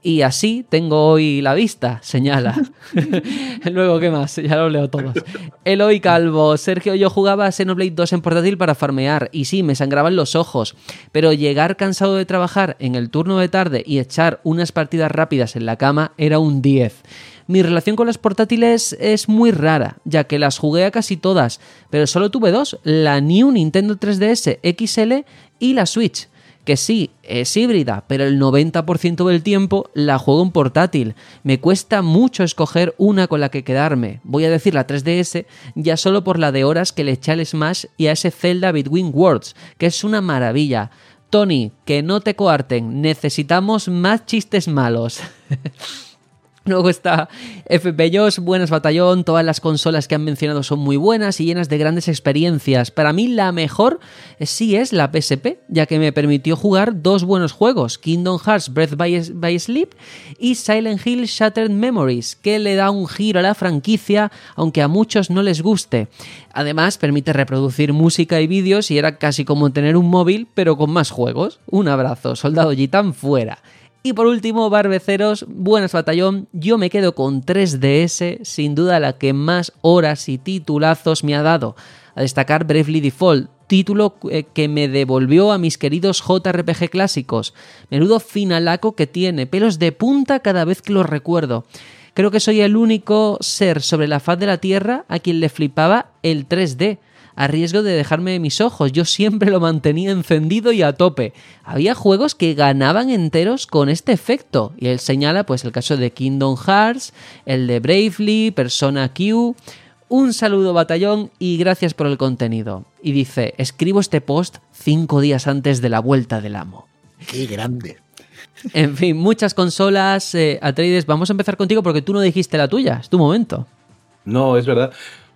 y así tengo hoy la vista, señala. Luego, ¿qué más? Ya lo leo todos. Eloy Calvo, Sergio, yo jugaba a Xenoblade 2 en portátil para farmear y sí, me sangraban los ojos, pero llegar cansado de trabajar en el turno de tarde y echar unas partidas rápidas en la cama era un 10. Mi relación con las portátiles es muy rara, ya que las jugué a casi todas, pero solo tuve dos, la New Nintendo 3DS XL y la Switch que sí, es híbrida, pero el 90% del tiempo la juego en portátil. Me cuesta mucho escoger una con la que quedarme. Voy a decir la 3DS ya solo por la de horas que le eché al Smash y a ese Zelda Between Worlds, que es una maravilla. Tony, que no te coarten, necesitamos más chistes malos. Luego está FPJOS, buenas batallón, todas las consolas que han mencionado son muy buenas y llenas de grandes experiencias. Para mí la mejor sí es la PSP, ya que me permitió jugar dos buenos juegos, Kingdom Hearts Breath by, Sleep y Silent Hill Shattered Memories, que le da un giro a la franquicia, aunque a muchos no les guste. Además, permite reproducir música y vídeos y era casi como tener un móvil, pero con más juegos. Un abrazo, soldado Gitan fuera. Y por último, Barbeceros, buenas batallón, yo me quedo con 3DS, sin duda la que más horas y titulazos me ha dado. A destacar Bravely Default, título eh, que me devolvió a mis queridos JRPG clásicos. Menudo finalaco que tiene, pelos de punta cada vez que lo recuerdo. Creo que soy el único ser sobre la faz de la Tierra a quien le flipaba el 3D a riesgo de dejarme mis ojos. Yo siempre lo mantenía encendido y a tope. Había juegos que ganaban enteros con este efecto. Y él señala pues el caso de Kingdom Hearts, el de Bravely, Persona Q. Un saludo batallón y gracias por el contenido. Y dice, escribo este post cinco días antes de la vuelta del amo. Qué grande. En fin, muchas consolas. Eh, Atreides, vamos a empezar contigo porque tú no dijiste la tuya, es tu momento. No, es verdad.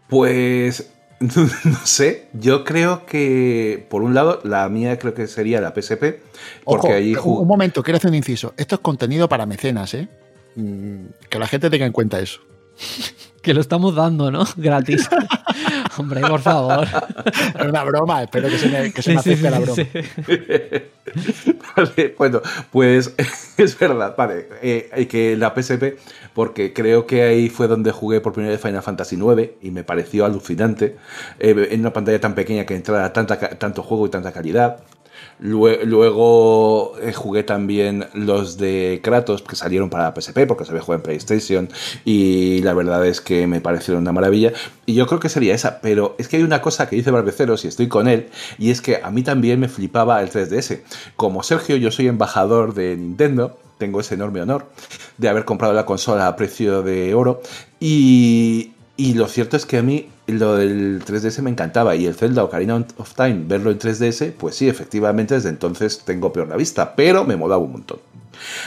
Pues no sé, yo creo que por un lado la mía creo que sería la PSP. Porque un momento, quiero hacer un inciso. Esto es contenido para mecenas, ¿eh? Mm, que la gente tenga en cuenta eso. que lo estamos dando, ¿no? Gratis. Hombre, por favor. Es una broma, espero que se me, que se acepte la broma. vale, bueno, pues es verdad, vale, eh, que la PSP, porque creo que ahí fue donde jugué por primera vez Final Fantasy IX y me pareció alucinante, eh, en una pantalla tan pequeña que entrara tanta, tanto juego y tanta calidad. Luego eh, jugué también los de Kratos que salieron para PSP porque se había jugado en PlayStation y la verdad es que me parecieron una maravilla y yo creo que sería esa, pero es que hay una cosa que dice Barbeceros y estoy con él y es que a mí también me flipaba el 3DS. Como Sergio yo soy embajador de Nintendo, tengo ese enorme honor de haber comprado la consola a precio de oro y, y lo cierto es que a mí lo del 3DS me encantaba y el Zelda Ocarina of Time, verlo en 3DS, pues sí, efectivamente desde entonces tengo peor la vista, pero me molaba un montón.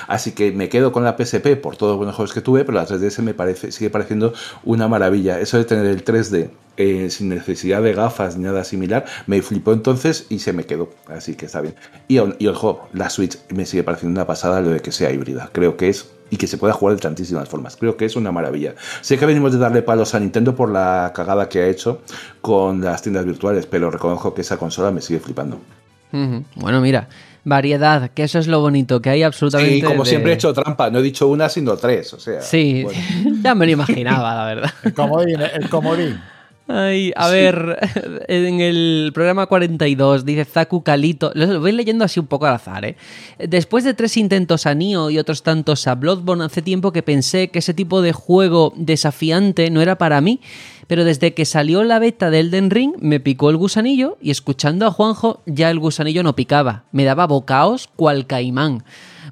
Así que me quedo con la PSP por todos los buenos juegos que tuve, pero la 3DS me parece, sigue pareciendo una maravilla. Eso de tener el 3D eh, sin necesidad de gafas ni nada similar, me flipó entonces y se me quedó. Así que está bien. Y, y ojo, la Switch me sigue pareciendo una pasada lo de que sea híbrida. Creo que es y que se pueda jugar de tantísimas formas. Creo que es una maravilla. Sé que venimos de darle palos a Nintendo por la cagada que ha hecho con las tiendas virtuales, pero reconozco que esa consola me sigue flipando. Bueno, mira, variedad, que eso es lo bonito, que hay absolutamente. Sí, como siempre he hecho trampa, no he dicho una, sino tres, o sea. Sí, ya me lo imaginaba, la verdad. El comodín, el comodín. Ay, a ver, en el programa 42 dice Zaku Kalito, lo voy leyendo así un poco al azar, ¿eh? Después de tres intentos a Nioh y otros tantos a Bloodborne, hace tiempo que pensé que ese tipo de juego desafiante no era para mí, pero desde que salió la beta de Elden Ring me picó el gusanillo y escuchando a Juanjo ya el gusanillo no picaba, me daba bocaos cual caimán.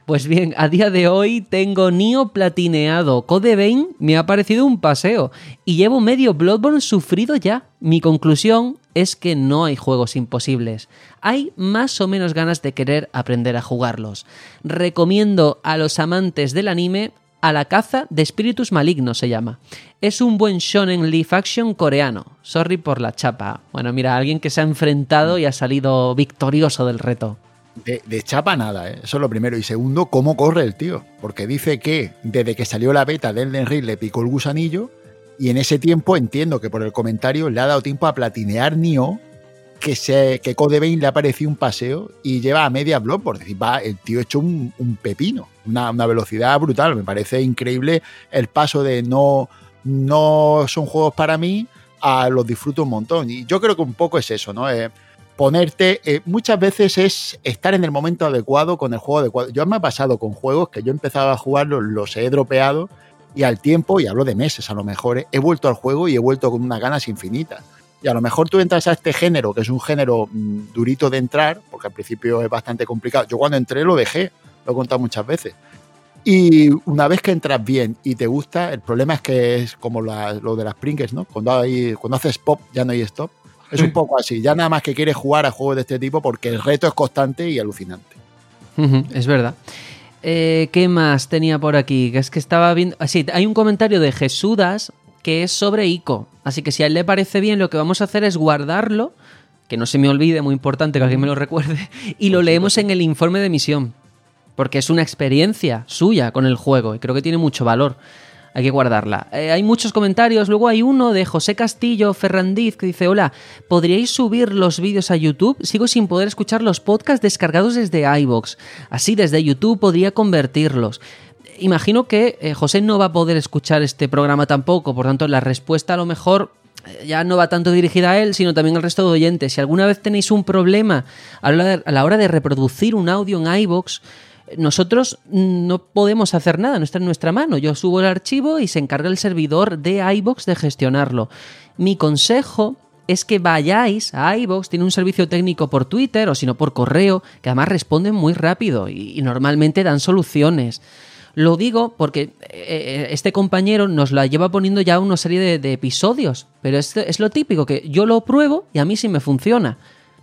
Pues bien, a día de hoy tengo Nio platineado. Code Vein me ha parecido un paseo. Y llevo medio Bloodborne sufrido ya. Mi conclusión es que no hay juegos imposibles. Hay más o menos ganas de querer aprender a jugarlos. Recomiendo a los amantes del anime a la caza de espíritus malignos se llama. Es un buen shonen live action coreano. Sorry por la chapa. Bueno, mira, alguien que se ha enfrentado y ha salido victorioso del reto. De, chapa nada, ¿eh? eso es lo primero. Y segundo, cómo corre el tío. Porque dice que desde que salió la beta de Elden Ring le picó el gusanillo. Y en ese tiempo entiendo que por el comentario le ha dado tiempo a platinear Nio, que, se, que Code Vein le ha parecido un paseo y lleva a media blog, por decir, va, el tío ha hecho un, pepino, una, una, velocidad brutal. Me parece increíble el paso de no, no son juegos para mí a los disfruto un montón. Y yo creo que un poco es eso, ¿no? Eh, ponerte, eh, muchas veces es estar en el momento adecuado con el juego adecuado. Yo me ha pasado con juegos que yo empezaba a jugar, los, he dropeado y al tiempo, y hablo de meses a lo mejor, eh, he vuelto al juego y he vuelto con unas ganas infinitas. Y a lo mejor tú entras a este género, que es un género mm, durito de entrar, porque al principio es bastante complicado. Yo cuando entré lo dejé, lo he contado muchas veces. Y una vez que entras bien y te gusta, el problema es que es como lo de las Pringles, ¿no? Cuando, hay, cuando haces pop ya no hay stop. Es un poco así. Ya nada más que quieres jugar a juegos de este tipo porque el reto es constante y alucinante. es verdad. Eh, ¿Qué más tenía por aquí? Que es que estaba viendo. Ah, sí, hay un comentario de Jesudas que es sobre ICO. Así que si a él le parece bien, lo que vamos a hacer es guardarlo, que no se me olvide, muy importante que alguien me lo recuerde, y lo leemos en el informe de emisión. Porque es una experiencia suya con el juego y creo que tiene mucho valor hay que guardarla. Eh, hay muchos comentarios, luego hay uno de José Castillo Ferrandiz que dice, hola, ¿podríais subir los vídeos a YouTube? Sigo sin poder escuchar los podcasts descargados desde iVoox. Así desde YouTube podría convertirlos. Imagino que eh, José no va a poder escuchar este programa tampoco, por tanto la respuesta a lo mejor eh, ya no va tanto dirigida a él, sino también al resto de oyentes. Si alguna vez tenéis un problema a la hora de reproducir un audio en iVoox, nosotros no podemos hacer nada, no está en nuestra mano. Yo subo el archivo y se encarga el servidor de iBox de gestionarlo. Mi consejo es que vayáis a iBox, tiene un servicio técnico por Twitter o si no por correo, que además responden muy rápido y, normalmente dan soluciones. Lo digo porque eh, eh, este compañero nos la lleva poniendo ya una serie de, episodios, pero es, es, lo típico, que yo lo pruebo y a mí sí me funciona.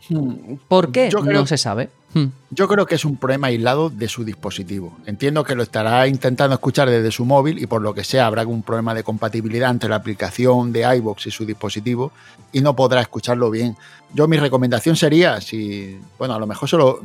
Hmm. ¿Por qué? no se sabe. Hmm. Yo creo que es un problema aislado de su dispositivo. Entiendo que lo estará intentando escuchar desde su móvil y por lo que sea habrá algún problema de compatibilidad entre la aplicación de iBox y su dispositivo y no podrá escucharlo bien. Yo mi recomendación sería, si, bueno, a lo mejor se lo,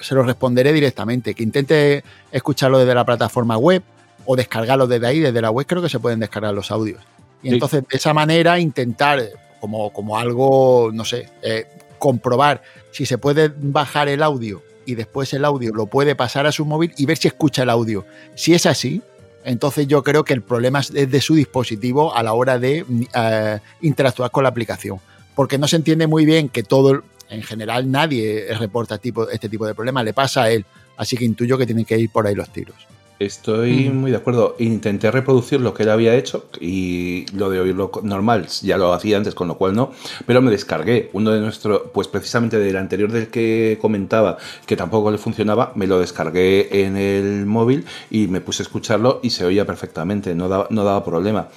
se lo responderé directamente, que intente escucharlo desde la plataforma web o descargarlo desde ahí, desde la web creo que se pueden descargar los audios. Y entonces de esa manera intentar como, como algo, no sé, eh, comprobar si se puede bajar el audio y después el audio lo puede pasar a su móvil y ver si escucha el audio. Si es así, entonces yo creo que el problema es de su dispositivo a la hora de eh, interactuar con la aplicación. Porque no se entiende muy bien que todo, en general nadie reporta este tipo de problemas, le pasa a él. Así que intuyo que tienen que ir por ahí los tiros. Estoy muy de acuerdo. Intenté reproducir lo que él había hecho y lo de oírlo normal ya lo hacía antes, con lo cual no. Pero me descargué uno de nuestros, pues precisamente del anterior del que comentaba, que tampoco le funcionaba, me lo descargué en el móvil y me puse a escucharlo y se oía perfectamente, no daba, no daba problema.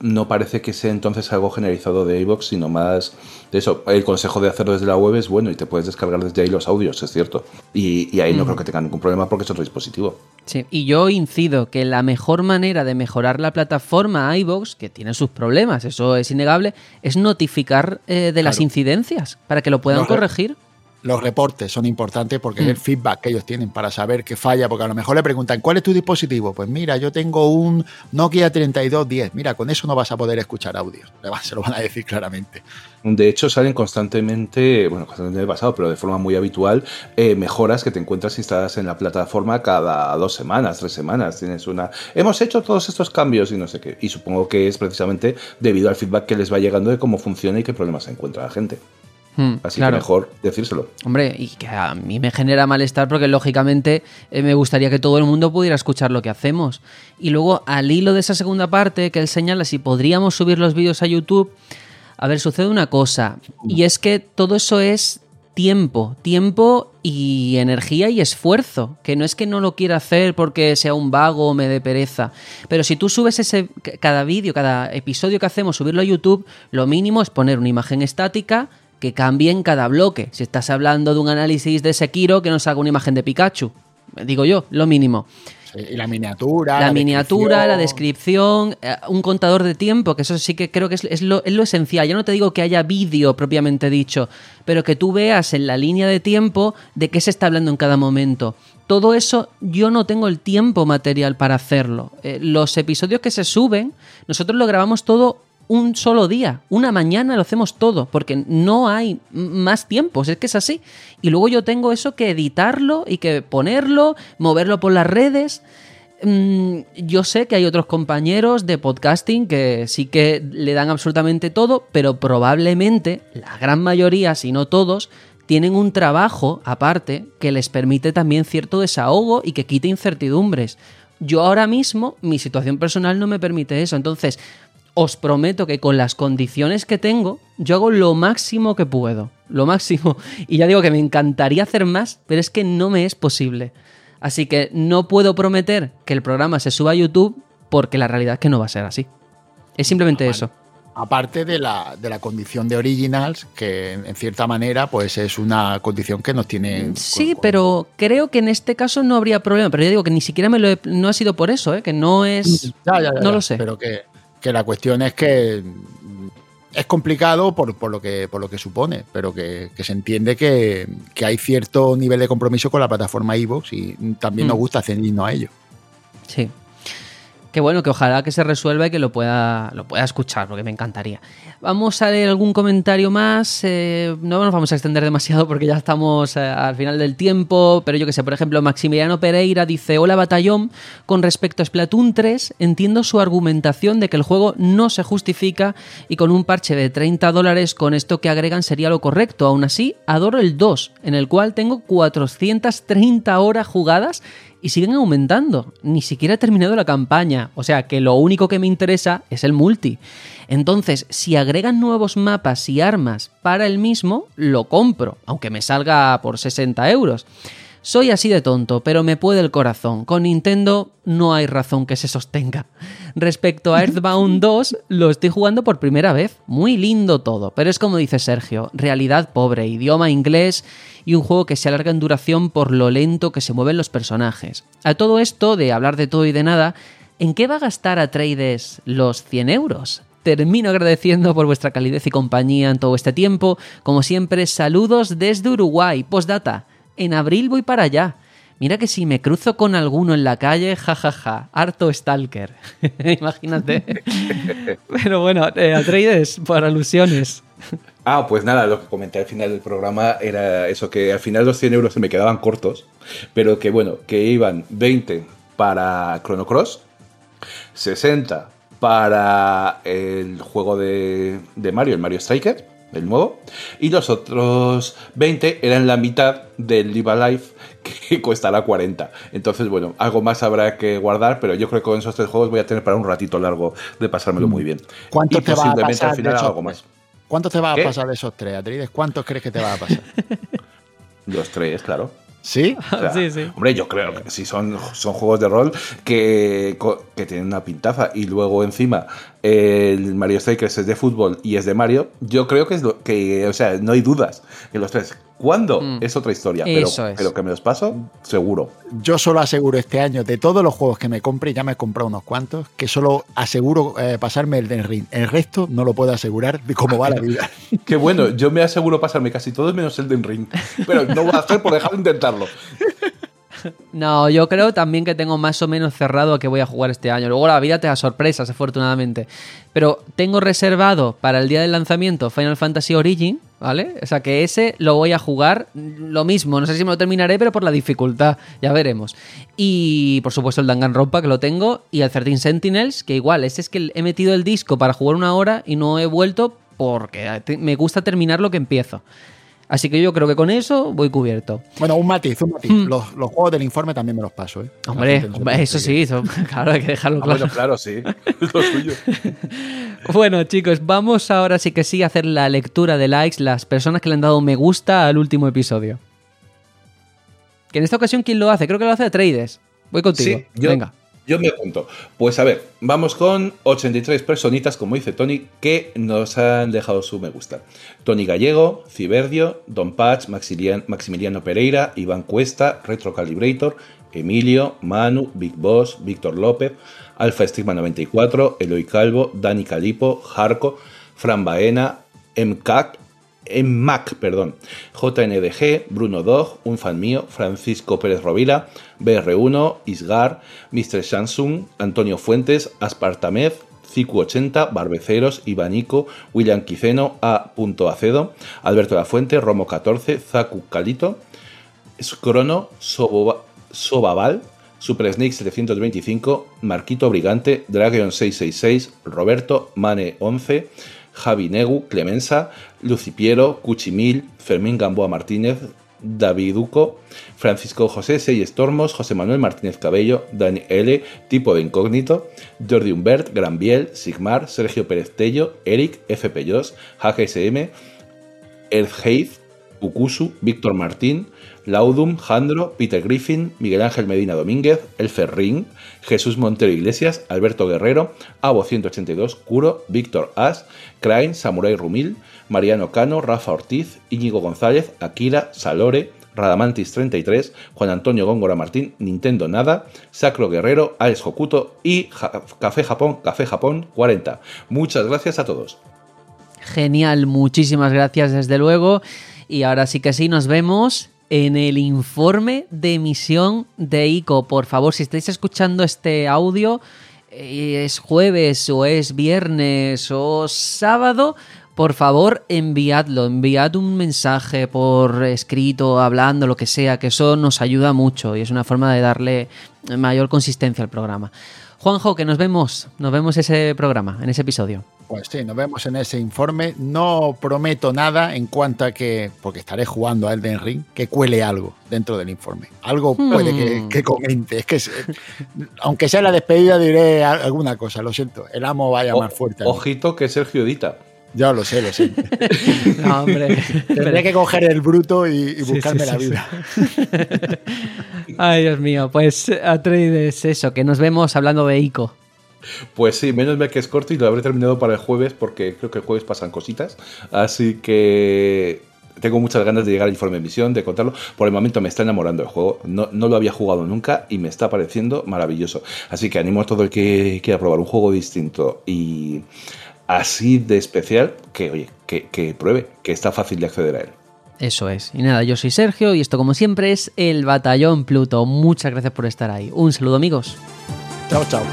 no parece que sea entonces algo generalizado de iVoox, sino más de eso. El consejo de hacerlo desde la web es bueno y te puedes descargar desde ahí los audios, es cierto. Y, ahí no creo que tengan ningún problema porque es otro dispositivo. Sí, y yo incido que la mejor manera de mejorar la plataforma iVoox, que tiene sus problemas, eso es innegable, es notificar eh, de las incidencias para que lo puedan corregir los reportes son importantes porque es el mm. feedback que ellos tienen para saber qué falla, porque a lo mejor le preguntan, ¿cuál es tu dispositivo? Pues mira, yo tengo un Nokia 3210, mira, con eso no vas a poder escuchar audio, se lo van a decir claramente. De hecho, salen constantemente, bueno, constantemente pasado, pero de forma muy habitual, eh, mejoras que te encuentras instaladas en la plataforma cada dos semanas, tres semanas. Tienes una. Hemos hecho todos estos cambios y no sé qué. Y supongo que es precisamente debido al feedback que les va llegando de cómo funciona y qué problemas se encuentra la gente. Hmm, Así que mejor decírselo. Hombre, y que a mí me genera malestar porque lógicamente eh, me gustaría que todo el mundo pudiera escuchar lo que hacemos. Y luego, al hilo de esa segunda parte que él señala, si podríamos subir los vídeos a YouTube, a ver, sucede una cosa, y es que todo eso es tiempo, tiempo y energía y esfuerzo, que no es que no lo quiera hacer porque sea un vago o me dé pereza, pero si tú subes ese cada vídeo, cada episodio que hacemos, subirlo a YouTube, lo mínimo es poner una imagen estática, que cambie cada bloque. Si estás hablando de un análisis de Sekiro, que nos haga una imagen de Pikachu. Digo yo, lo mínimo. y la miniatura. La, miniatura, la descripción, eh, un contador de tiempo, que eso sí que creo que es, lo, es lo, esencial. Ya no te digo que haya vídeo propiamente dicho, pero que tú veas en la línea de tiempo de qué se está hablando en cada momento. Todo eso yo no tengo el tiempo material para hacerlo. Eh, los episodios que se suben, nosotros lo grabamos todo un solo día, una mañana lo hacemos todo, porque no hay más tiempos, es que es así. Y luego yo tengo eso que editarlo y que ponerlo, moverlo por las redes. Mm, yo sé que hay otros compañeros de podcasting que sí que le dan absolutamente todo, pero probablemente la gran mayoría, si no todos, tienen un trabajo aparte que les permite también cierto desahogo y que quite incertidumbres. Yo ahora mismo, mi situación personal no me permite eso. Entonces, os prometo que con las condiciones que tengo, yo hago lo máximo que puedo. Lo máximo. Y ya digo que me encantaría hacer más, pero es que no me es posible. Así que no puedo prometer que el programa se suba a YouTube porque la realidad es que no va a ser así. Es simplemente eso. Aparte de la, de la condición de originals, que en cierta manera pues es una condición que nos tiene... Sí, pero creo que en este caso no habría problema. Pero yo digo que ni siquiera me lo no ha sido por eso, ¿eh? que no es... no lo sé. Pero que que la cuestión es que es complicado por, lo, que, por lo que supone, pero que, se entiende que, hay cierto nivel de compromiso con la plataforma iVoox y también nos mm. gusta ceñirnos a ello. Sí. Qué bueno, que ojalá que se resuelva y que lo pueda, lo pueda escuchar, porque me encantaría. Vamos a leer algún comentario más. Eh, no nos vamos a extender demasiado porque ya estamos eh, al final del tiempo, pero yo que sé, por ejemplo, Maximiliano Pereira dice: Hola, batallón. Con respecto a Splatoon 3, entiendo su argumentación de que el juego no se justifica y con un parche de 30 dólares con esto que agregan sería lo correcto. Aún así, adoro el 2, en el cual tengo 430 horas jugadas y siguen aumentando. Ni siquiera he terminado la campaña, o sea que lo único que me interesa es el multi. Entonces, si agregan nuevos mapas y armas para el mismo, lo compro, aunque me salga por 60 euros. Soy así de tonto, pero me puede el corazón. Con Nintendo no hay razón que se sostenga. Respecto a Earthbound 2, lo estoy jugando por primera vez. Muy lindo todo, pero es como dice Sergio, realidad pobre, idioma inglés y un juego que se alarga en duración por lo lento que se mueven los personajes. A todo esto de hablar de todo y de nada, ¿en qué va a gastar a Trades los 100 euros? termino agradeciendo por vuestra calidez y compañía en todo este tiempo. Como siempre, saludos desde Uruguay. Postdata en abril voy para allá. Mira que si me cruzo con alguno en la calle, jajaja, ja, ja, harto stalker. Imagínate. Pero bueno, eh, Atreides, por alusiones. Ah, pues nada, lo que comenté al final del programa era eso, que al final los 100 euros se me quedaban cortos, pero que bueno, que iban 20 para Chrono Cross, 60 para el juego de, de Mario, el Mario Striker, el nuevo, y los otros 20 eran la mitad del Live Alive que costará 40. Entonces, bueno, algo más habrá que guardar, pero yo creo que con esos tres juegos voy a tener para un ratito largo de pasármelo muy bien. ¿Cuánto y te va a posiblemente pasar al final algo más. ¿Cuántos te va a ¿Qué? pasar de esos tres, Atrides? ¿Cuántos crees que te va a pasar? Los tres, claro. ¿Sí? O sea, Sí, sí. Hombre, yo creo que sí son, son juegos de rol que, que tienen una pintaza y luego encima el Mario Strikers es de fútbol y es de Mario. Yo creo que es lo que, o sea, no hay dudas que los tres. ¿Cuándo? Mm. Es otra historia, pero, Eso es. pero que me los paso, seguro. Yo solo aseguro este año, de todos los juegos que me compre, ya me he comprado unos cuantos, que solo aseguro eh, pasarme el Den Ring. El resto no lo puedo asegurar de cómo va la vida. Qué bueno, yo me aseguro pasarme casi todos menos el de Ring. Pero no voy a hacer por dejar de intentarlo. No, yo creo también que tengo más o menos cerrado a que voy a jugar este año. Luego la vida te da sorpresas, afortunadamente. Pero tengo reservado para el día del lanzamiento Final Fantasy Origin, ¿vale? O sea que ese lo voy a jugar lo mismo. No sé si me lo terminaré, pero por la dificultad, ya veremos. Y por supuesto el Danganronpa que lo tengo y el 13 Sentinels, que igual, ese es que he metido el disco para jugar una hora y no he vuelto porque me gusta terminar lo que empiezo. Así que yo creo que con eso voy cubierto. Bueno, un matiz, un matiz. Los, los juegos del informe también me los paso, ¿eh? Hombre, eso sí, eso, claro, hay que dejarlo Ah, claro. bueno, claro, sí. Es lo suyo. Bueno, chicos, vamos ahora sí que sí a hacer la lectura de likes, las personas que le han dado me gusta al último episodio. Que en esta ocasión, ¿quién lo hace? Creo que lo hace Trades. Voy contigo. Sí, yo, Venga. Yo me apunto. Pues a ver, vamos con 83 personitas, como dice Tony, que nos han dejado su me gusta. Tony Gallego, Ciberdio, Don Patch, Maximilian- Maximiliano Pereira, Iván Cuesta, Retrocalibrator, Emilio, Manu, Big Boss, Víctor López, Alfa Stigma 94, Eloy Calvo, Dani Calipo, Jarco, Fran Baena, MCAC, en Mac, perdón, JNDG, Bruno Dog, un fan mío, Francisco Pérez Rovira, BR1, Isgar, Mr. Samsung, Antonio Fuentes, Aspartamed, Cicu80, Barbeceros, Ibanico, William Quiceno, A. Acedo, Alberto La Fuente, Romo 14, Zacu Calito, Scrono, Sobaval, Super Snake 725, Marquito Brigante, Dragon 666, Roberto, Mane 11, Javi Negu, Clemensa, Lucipiero, Cuchimil, Fermín Gamboa Martínez, Daviduco, Francisco José Seyes Tormos, José Manuel Martínez Cabello, Dani L, Tipo de Incógnito, Jordi Humbert, Granbiel, Sigmar, Sergio Pérez Tello, Eric, FP Jos, HSM, Earthheith, Ukusu, Víctor Martín, Laudum, Jandro, Peter Griffin, Miguel Ángel Medina Domínguez, El Ferrín, Jesús Montero Iglesias, Alberto Guerrero, Abo 182, Curo, Víctor As, Crane, Samurai Rumil, Mariano Cano, Rafa Ortiz, Íñigo González, Akira, Salore, Radamantis 33, Juan Antonio Góngora Martín, Nintendo Nada, Sacro Guerrero, Alex Hokuto y Café Japón, Café Japón 40. Muchas gracias a todos. Genial, muchísimas gracias desde luego. Y ahora sí que sí, nos vemos en el informe de emisión de ICO. Por favor, si estáis escuchando este audio, es jueves o es viernes o sábado, por favor enviadlo, enviad un mensaje por escrito, hablando, lo que sea, que eso nos ayuda mucho y es una forma de darle mayor consistencia al programa. Juanjo, que nos vemos, nos vemos ese programa, en ese episodio. Pues sí, nos vemos en ese informe. No prometo nada en cuanto a que, porque estaré jugando a Elden Ring, que cuele algo dentro del informe. Algo puede que, que comente. Es que, aunque sea la despedida, diré a- alguna cosa. Lo siento, el amo vaya O- más fuerte. a mí. ojito que Sergio edita. Ya lo sé, lo sé. No, hombre. Tendré que coger el bruto y, y Sí, buscarme sí, la sí, vida. Ay, Dios mío. Pues Atreides, eso, que nos vemos hablando de ICO. Pues sí, menos mal que es corto y lo habré terminado para el jueves porque creo que el jueves pasan cositas. Así que tengo muchas ganas de llegar al informe de emisión, de contarlo. Por el momento me está enamorando el juego. No, no lo había jugado nunca y me está pareciendo maravilloso. Así que animo a todo el que quiera probar un juego distinto y así de especial que, oye, que, que pruebe, que está fácil de acceder a él. Eso es. Y nada, yo soy Sergio y esto como siempre es el Batallón Pluto. Muchas gracias por estar ahí. Un saludo amigos. Chao, chao.